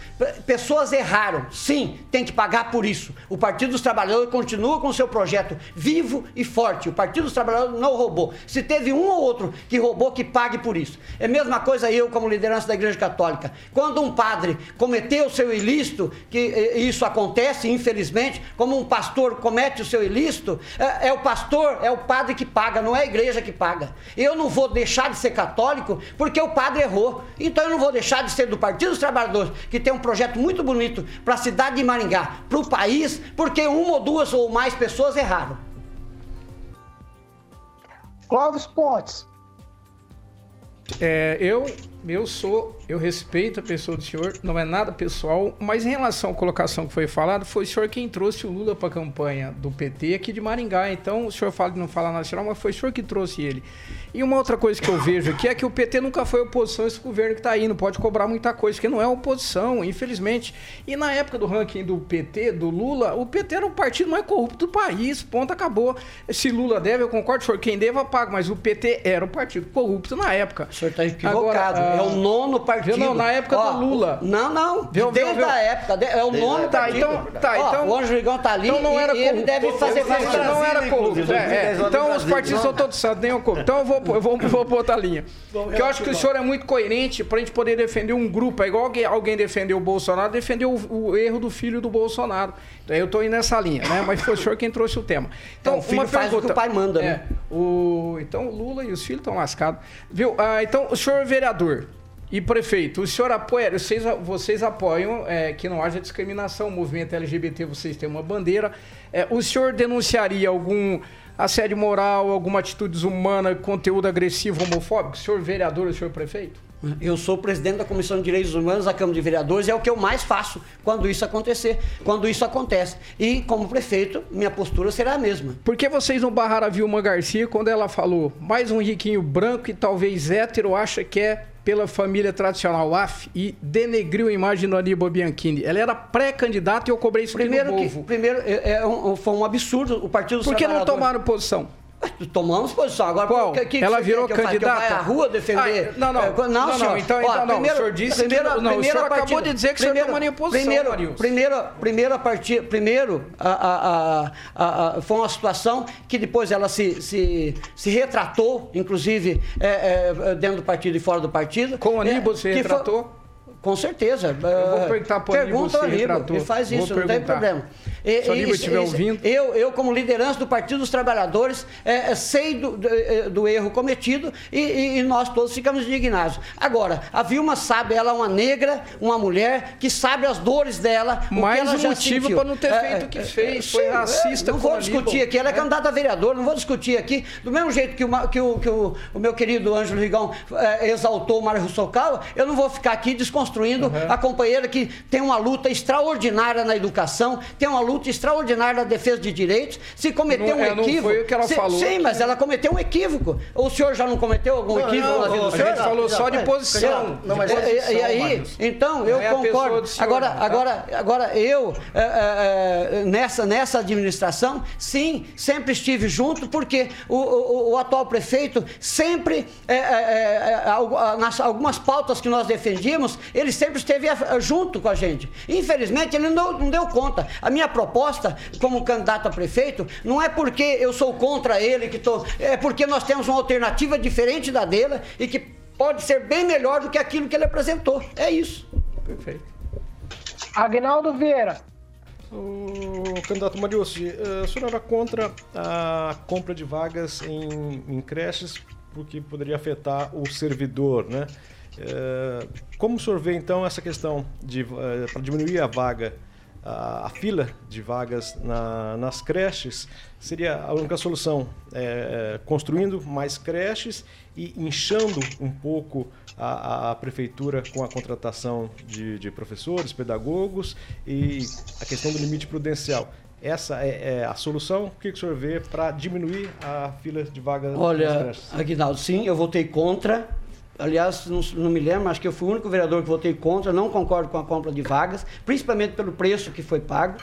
Pessoas erraram, sim, tem que pagar por isso. O Partido dos Trabalhadores continua com seu projeto vivo e forte. O Partido dos Trabalhadores não roubou. Se teve um ou outro que roubou, que pague por isso. É a mesma coisa eu, como liderança da Igreja Católica. Quando um padre cometeu o seu ilícito, que isso acontece, infelizmente, como um pastor comete o seu ilícito, é, é o pastor, é o padre que paga, não é a igreja que paga. Eu não vou deixar de ser católico porque o padre errou. Então eu não vou deixar deixar de ser do Partido dos Trabalhadores, que tem um projeto muito bonito para a cidade de Maringá, para o país, porque uma ou duas ou mais pessoas erraram. Clóvis Pontes. É, eu, eu sou, eu respeito a pessoa do senhor, não é nada pessoal, mas em relação à colocação que foi falada, foi o senhor quem trouxe o Lula para a campanha do PT aqui de Maringá. Então, o senhor fala de não falar nacional, mas foi o senhor que trouxe ele. E uma outra coisa que eu vejo aqui é que o PT nunca foi oposição a esse governo que está aí. Não pode cobrar muita coisa, porque não é oposição, infelizmente. E na época do ranking do PT, do Lula, o PT era o partido mais corrupto do país. Ponto, acabou. Se Lula deve, eu concordo, for quem deva, paga. Mas o PT era o partido corrupto na época. O senhor está equivocado. Agora, é o nono partido. Não, na época Ó, do Lula. Não, não. Viu, Desde viu, viu? a época. É o nono Tá, partido. então, tá, Ó, então. o Anjo Rigão está ali Então não era e ele corrupto. deve fazer Não, parte. não era corrupto. é, é. Então os partidos são todos santos, nem o corrupto. Então eu vou, eu vou, eu vou botar a linha. Porque eu acho que o senhor é muito coerente pra gente poder defender um grupo. É igual alguém, alguém defendeu o Bolsonaro, defendeu o, o erro do filho do Bolsonaro. Então eu tô indo nessa linha, né? Mas foi o senhor quem trouxe o tema. Então, Então, o filho faz o que o pai manda, é, né? O, então o Lula e os filhos estão lascados. Viu? Ah, então, o senhor vereador e prefeito, o senhor apoia, vocês, vocês apoiam é, que não haja discriminação, o movimento LGBT, vocês têm uma bandeira. É, o senhor denunciaria algum assédio moral, alguma atitude desumana, conteúdo agressivo, homofóbico? Senhor vereador, senhor prefeito? Eu sou presidente da Comissão de Direitos Humanos da Câmara de Vereadores e é o que eu mais faço quando isso acontecer, quando isso acontece. E como prefeito, minha postura será a mesma. Por que vocês não barraram a Vilma Garcia quando ela falou mais um riquinho branco e talvez hétero acha que é pela família tradicional AF e denegriu a imagem do Aníbal Bianchini? Ela era pré-candidata e eu cobrei isso Primeiro, aqui no que, primeiro é, é um- foi um absurdo o Partido Por que não tomaram posição? Tomamos posição. Agora, Qual? o que, que Ela virou que faça? Que eu candidata? à rua defender? Ah, não, não. É, Não, não, senhor. então- Ó, então não. primeiro- O senhor disse que primeiro- não- não, o senhor acabou de dizer que o senhor primeiro- tomaria posição, primeiro, primeiro, primeiro, a partir, primeiro a, a- a- a- foi uma situação que depois ela se, se, se retratou, inclusive é, é, dentro do partido e fora do partido. Com o Aníbal É, se que foi- retratou? Com certeza. Eu vou perguntar pro Aníbal Pergunta se ao Aníbal, retratou. ele faz Vou isso, não tem problema. E- Se o Aníbal estiver ouvindo. Eu, eu, como liderança do Partido dos Trabalhadores, é, é, sei do, do, é, do erro cometido e, e- nós todos ficamos indignados. Agora, a Vilma sabe, ela é uma negra, uma mulher que sabe as dores dela. o que Mais ela um motivo para não ter É, feito o que é, fez. Foi racista Não vou Aníbal. discutir aqui, ela é candidata a vereador, não vou discutir aqui. Do mesmo jeito que que o, que o, o meu querido Ângelo Rigão exaltou o Mário Russocal, eu não vou ficar aqui desconstruindo a companheira que tem uma luta extraordinária na educação, tem uma luta extraordinária na defesa de direitos. Se cometeu Não, um é, não equívoco. foi o que ela se- falou Sim, aqui. mas ela cometeu um equívoco. O senhor já não cometeu algum Não, equívoco não, na vida do a senhor? gente falou só de É, posição. é, Não, mas posição, e aí, então, Não eu é a concordo. senhor, agora, não, tá? agora, agora, eu, é, é, nessa, nessa administração, sim, sempre estive junto, porque o, o- o atual prefeito sempre, nas algumas pautas que nós defendíamos, ele sempre esteve junto com a gente. Infelizmente, ele não, não deu conta. A minha proposta, como candidato a prefeito, não é porque eu sou contra ele, que tô, é porque nós temos uma alternativa diferente da dele e que pode ser bem melhor do que aquilo que ele apresentou. É isso. Perfeito. Agnaldo Vieira. O candidato Mariucci, eh, o senhor era contra a compra de vagas em, em creches porque poderia afetar o servidor, né? Eh, Como o senhor vê então essa questão de para diminuir a vaga, a, a fila de vagas na- nas creches seria a única solução, eh, construindo mais creches e inchando um pouco a, a prefeitura com a contratação de, de professores, pedagogos e a questão do limite prudencial. Essa é, é a solução? O que, o senhor vê para diminuir a fila de vagas nas Olha, creches? Aguinaldo, sim, eu votei contra. Aliás, não, não me lembro, acho que eu fui o único vereador que votei contra. Não concordo com a compra de vagas, principalmente pelo preço que foi pago.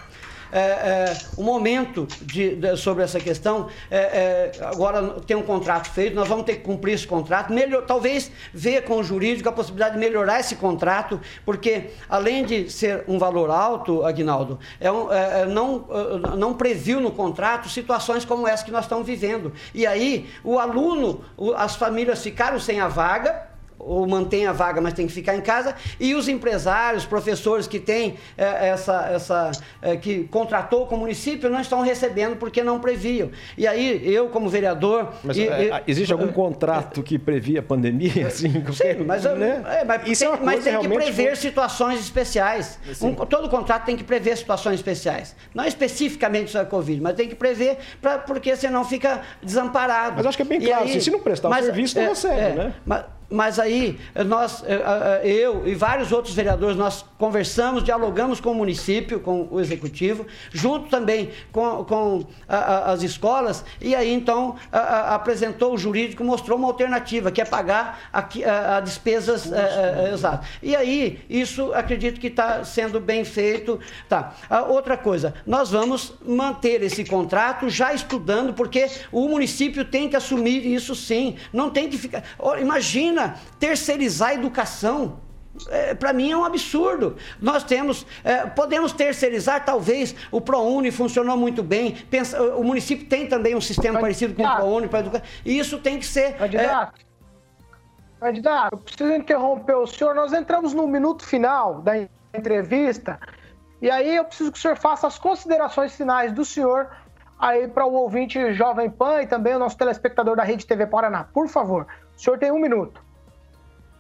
É, é, o momento de, de- sobre essa questão. É, é, agora tem um contrato feito, nós vamos ter que cumprir esse contrato, melhor, talvez ver com o jurídico a possibilidade de melhorar esse contrato, porque além de ser um valor alto, Agnaldo, é um- não, não previu no contrato situações como essa que nós estamos vivendo. E aí, o aluno, as famílias ficaram sem a vaga, ou mantém a vaga, mas tem que ficar em casa, e os empresários, professores que têm eh, essa, essa eh, que contratou com o município não estão recebendo porque não previam. E aí, eu como vereador. Mas e- é, existe algum contrato que previa a pandemia? Assim, Sim, mas, né? é, mas Isso é tem, uma mas tem que prever muito- situações especiais. Um- todo contrato tem que prever situações especiais. Não especificamente sobre a Covid, mas tem que prever pra, porque senão fica desamparado. Mas acho que é bem claro, assim, se não prestar o serviço, não recebe, né? Mas, mas aí, nós, eh, eh, eu e vários outros vereadores, nós conversamos, dialogamos com o município, com o executivo, junto também com, com as escolas, e aí então apresentou o jurídico, mostrou uma alternativa, que é pagar a, a despesas eh, eh, exatas. E aí, isso acredito que está sendo bem feito. Tá. Outra coisa, nós vamos manter esse contrato já estudando, porque o município tem que assumir isso sim. Não tem que ficar. Ó, Imagina terceirizar a educação. para mim é um absurdo. Nós temos, é, podemos terceirizar, talvez, o ProUni funcionou muito bem. Pensa, o município tem também um sistema parecido com o ProUni para educar. E isso tem que ser. Candidato, candidato, eu preciso interromper o senhor. Nós entramos no minuto final da entrevista e aí eu preciso que o senhor faça as considerações finais do senhor aí para o ouvinte Jovem Pan e também o nosso telespectador da Rede TV Paraná. Por favor, o senhor tem um minuto.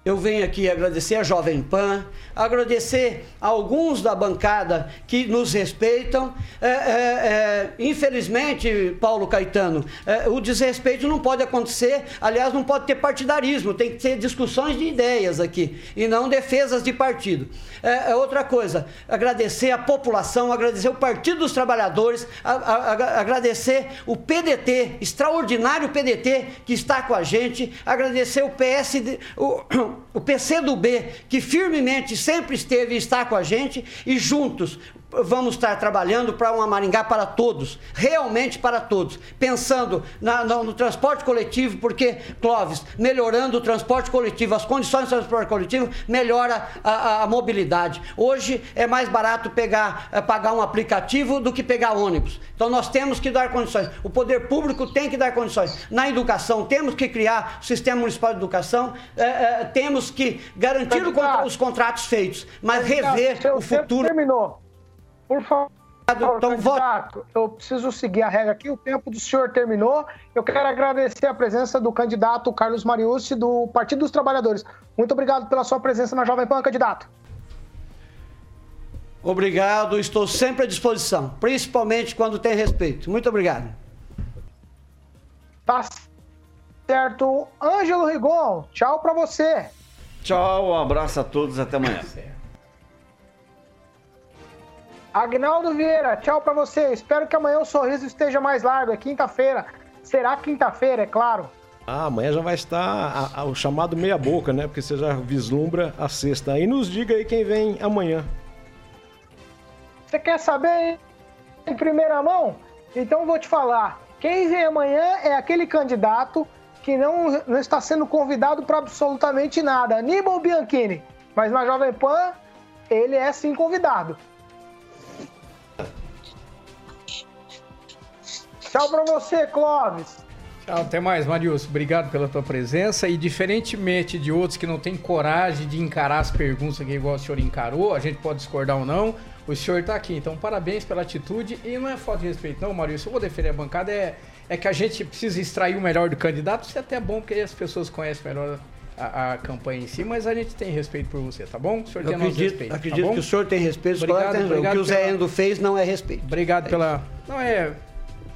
Eu venho aqui agradecer a Jovem Pan, agradecer a alguns da bancada que nos respeitam. É, é, é, infelizmente, Paulo Caetano, é, o desrespeito não pode acontecer, aliás, não pode ter partidarismo, tem que ter discussões de ideias aqui e não defesas de partido. É, é outra coisa, agradecer a população, agradecer o Partido dos Trabalhadores, a- a- a- agradecer o PDT, extraordinário PDT que está com a gente, agradecer o PSD, o, o PCdoB, que firmemente sempre esteve e está com a gente, e juntos vamos estar trabalhando para uma Maringá para todos, realmente para todos, pensando na- no, no transporte coletivo, porque, Clóvis, melhorando o transporte coletivo, as condições do transporte coletivo, melhora a, a- mobilidade. Hoje é mais barato pegar, eh, pagar um aplicativo do que pegar ônibus. Então nós temos que dar condições. O poder público tem que dar condições. Na educação, temos que criar o sistema municipal de educação, eh, eh, temos que garantir contra- os contratos feitos, mas rever o futuro. Terminou. Por favor. Então, candidato, eu preciso seguir a regra aqui. O tempo do senhor terminou. Eu quero agradecer a presença do candidato Carlos Mariucci, do Partido dos Trabalhadores. Muito obrigado pela sua presença na Jovem Pan, candidato. Obrigado, estou sempre à disposição, principalmente quando tem respeito. Muito obrigado. Tá certo. Ângelo Rigon, tchau pra você. Tchau, um abraço a todos, até amanhã. Agnaldo Vieira, tchau pra você. Espero que amanhã o sorriso esteja mais largo. É quinta-feira. Será quinta-feira, é claro. Ah, amanhã já vai estar a- a- o chamado meia boca, né? Porque você já vislumbra a sexta. E nos diga aí quem vem amanhã. Você quer saber em primeira mão? Então eu vou te falar. Quem vem amanhã é aquele candidato que não, não está sendo convidado para absolutamente nada. Aníbal Bianchini. Mas na Jovem Pan, ele é sim convidado. Tchau para você, Clóvis. Tchau, até mais, Marius. Obrigado pela tua presença. E diferentemente de outros que não têm coragem de encarar as perguntas aqui igual o senhor encarou, a gente pode discordar ou não, o senhor está aqui. Então, parabéns pela atitude. E não é falta de respeito, não, Marius. Eu vou defender a bancada. É, é que a gente precisa extrair o melhor do candidato. Isso é até bom, porque aí as pessoas conhecem melhor a, a campanha em si, mas a gente tem respeito por você, tá bom? O senhor Eu tem nosso acredito, respeito. acredito tá bom? que o senhor tem respeito, Obrigado, obrigado O que o Zé pela- Endo fez não é respeito. Obrigado pela. Não é.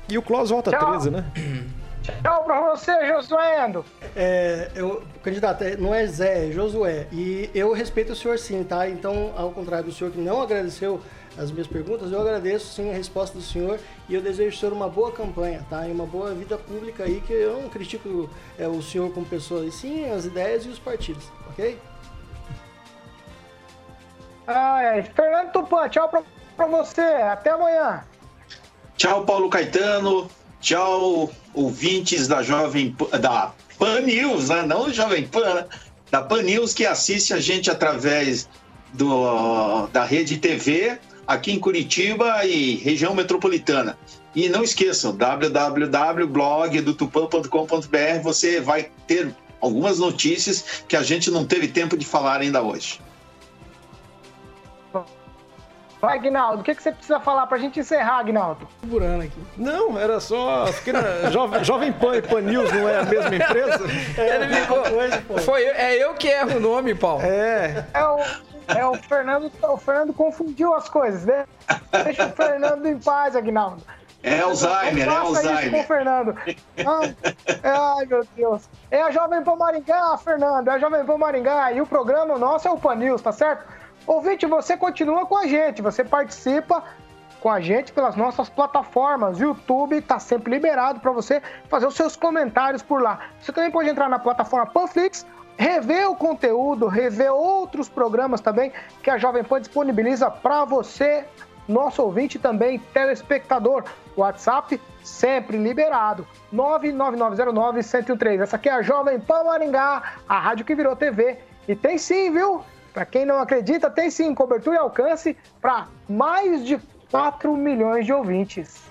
E o Klaus volta Tchau. 13, né? Tchau para você, Josué Endo. É, eu, candidato, é- não é Zé, é Josué. E eu respeito o senhor sim, tá? Então, ao contrário do senhor que não agradeceu as minhas perguntas, eu agradeço sim a resposta do senhor e eu desejo ao senhor uma boa campanha, tá? E uma boa vida pública aí, que eu não critico é, o senhor como pessoa, e sim as ideias e os partidos, ok? Ah, é. Fernando Tupan, tchau para para você. Até amanhã. Tchau, Paulo Caetano. Tchau, ouvintes da Jovem da Pan News, né? não Jovem Pan, né? da Pan News que assiste a gente através do, da rede TV aqui em Curitiba e região metropolitana. E não esqueçam, www.blogdotupan.com.br, você vai ter algumas notícias que a gente não teve tempo de falar ainda hoje. Vai, Agnaldo, o que, que você precisa falar pra gente encerrar, Agnaldo? Segurando aqui. Não, era só. Fiquei na... Jovem, Jovem Pan e Pan News não é a mesma empresa? É, Ele ficou... coisa, Foi, é eu que erro o nome, Paulo. É. É o, é o Fernando. O Fernando confundiu as coisas, né? Deixa o Fernando em paz, Agnaldo. É Alzheimer, é Alzheimer. Isso com o Fernando. Ah, ai, meu Deus. É a Jovem Pan Maringá, Fernando. É a Jovem Pan Maringá. E o programa nosso é o Pan News, tá certo? Ouvinte, você continua com a gente, você participa com a gente pelas nossas plataformas. YouTube está sempre liberado para você fazer os seus comentários por lá. Você também pode entrar na plataforma Panflix, rever o conteúdo, rever outros programas também que a Jovem Pan disponibiliza para você, nosso ouvinte também, telespectador. WhatsApp sempre liberado. 99909-1013. Essa aqui é a Jovem Pan Maringá, a rádio que virou TV. E tem sim, viu? Para quem não acredita, tem sim cobertura e alcance para mais de 4 milhões de ouvintes.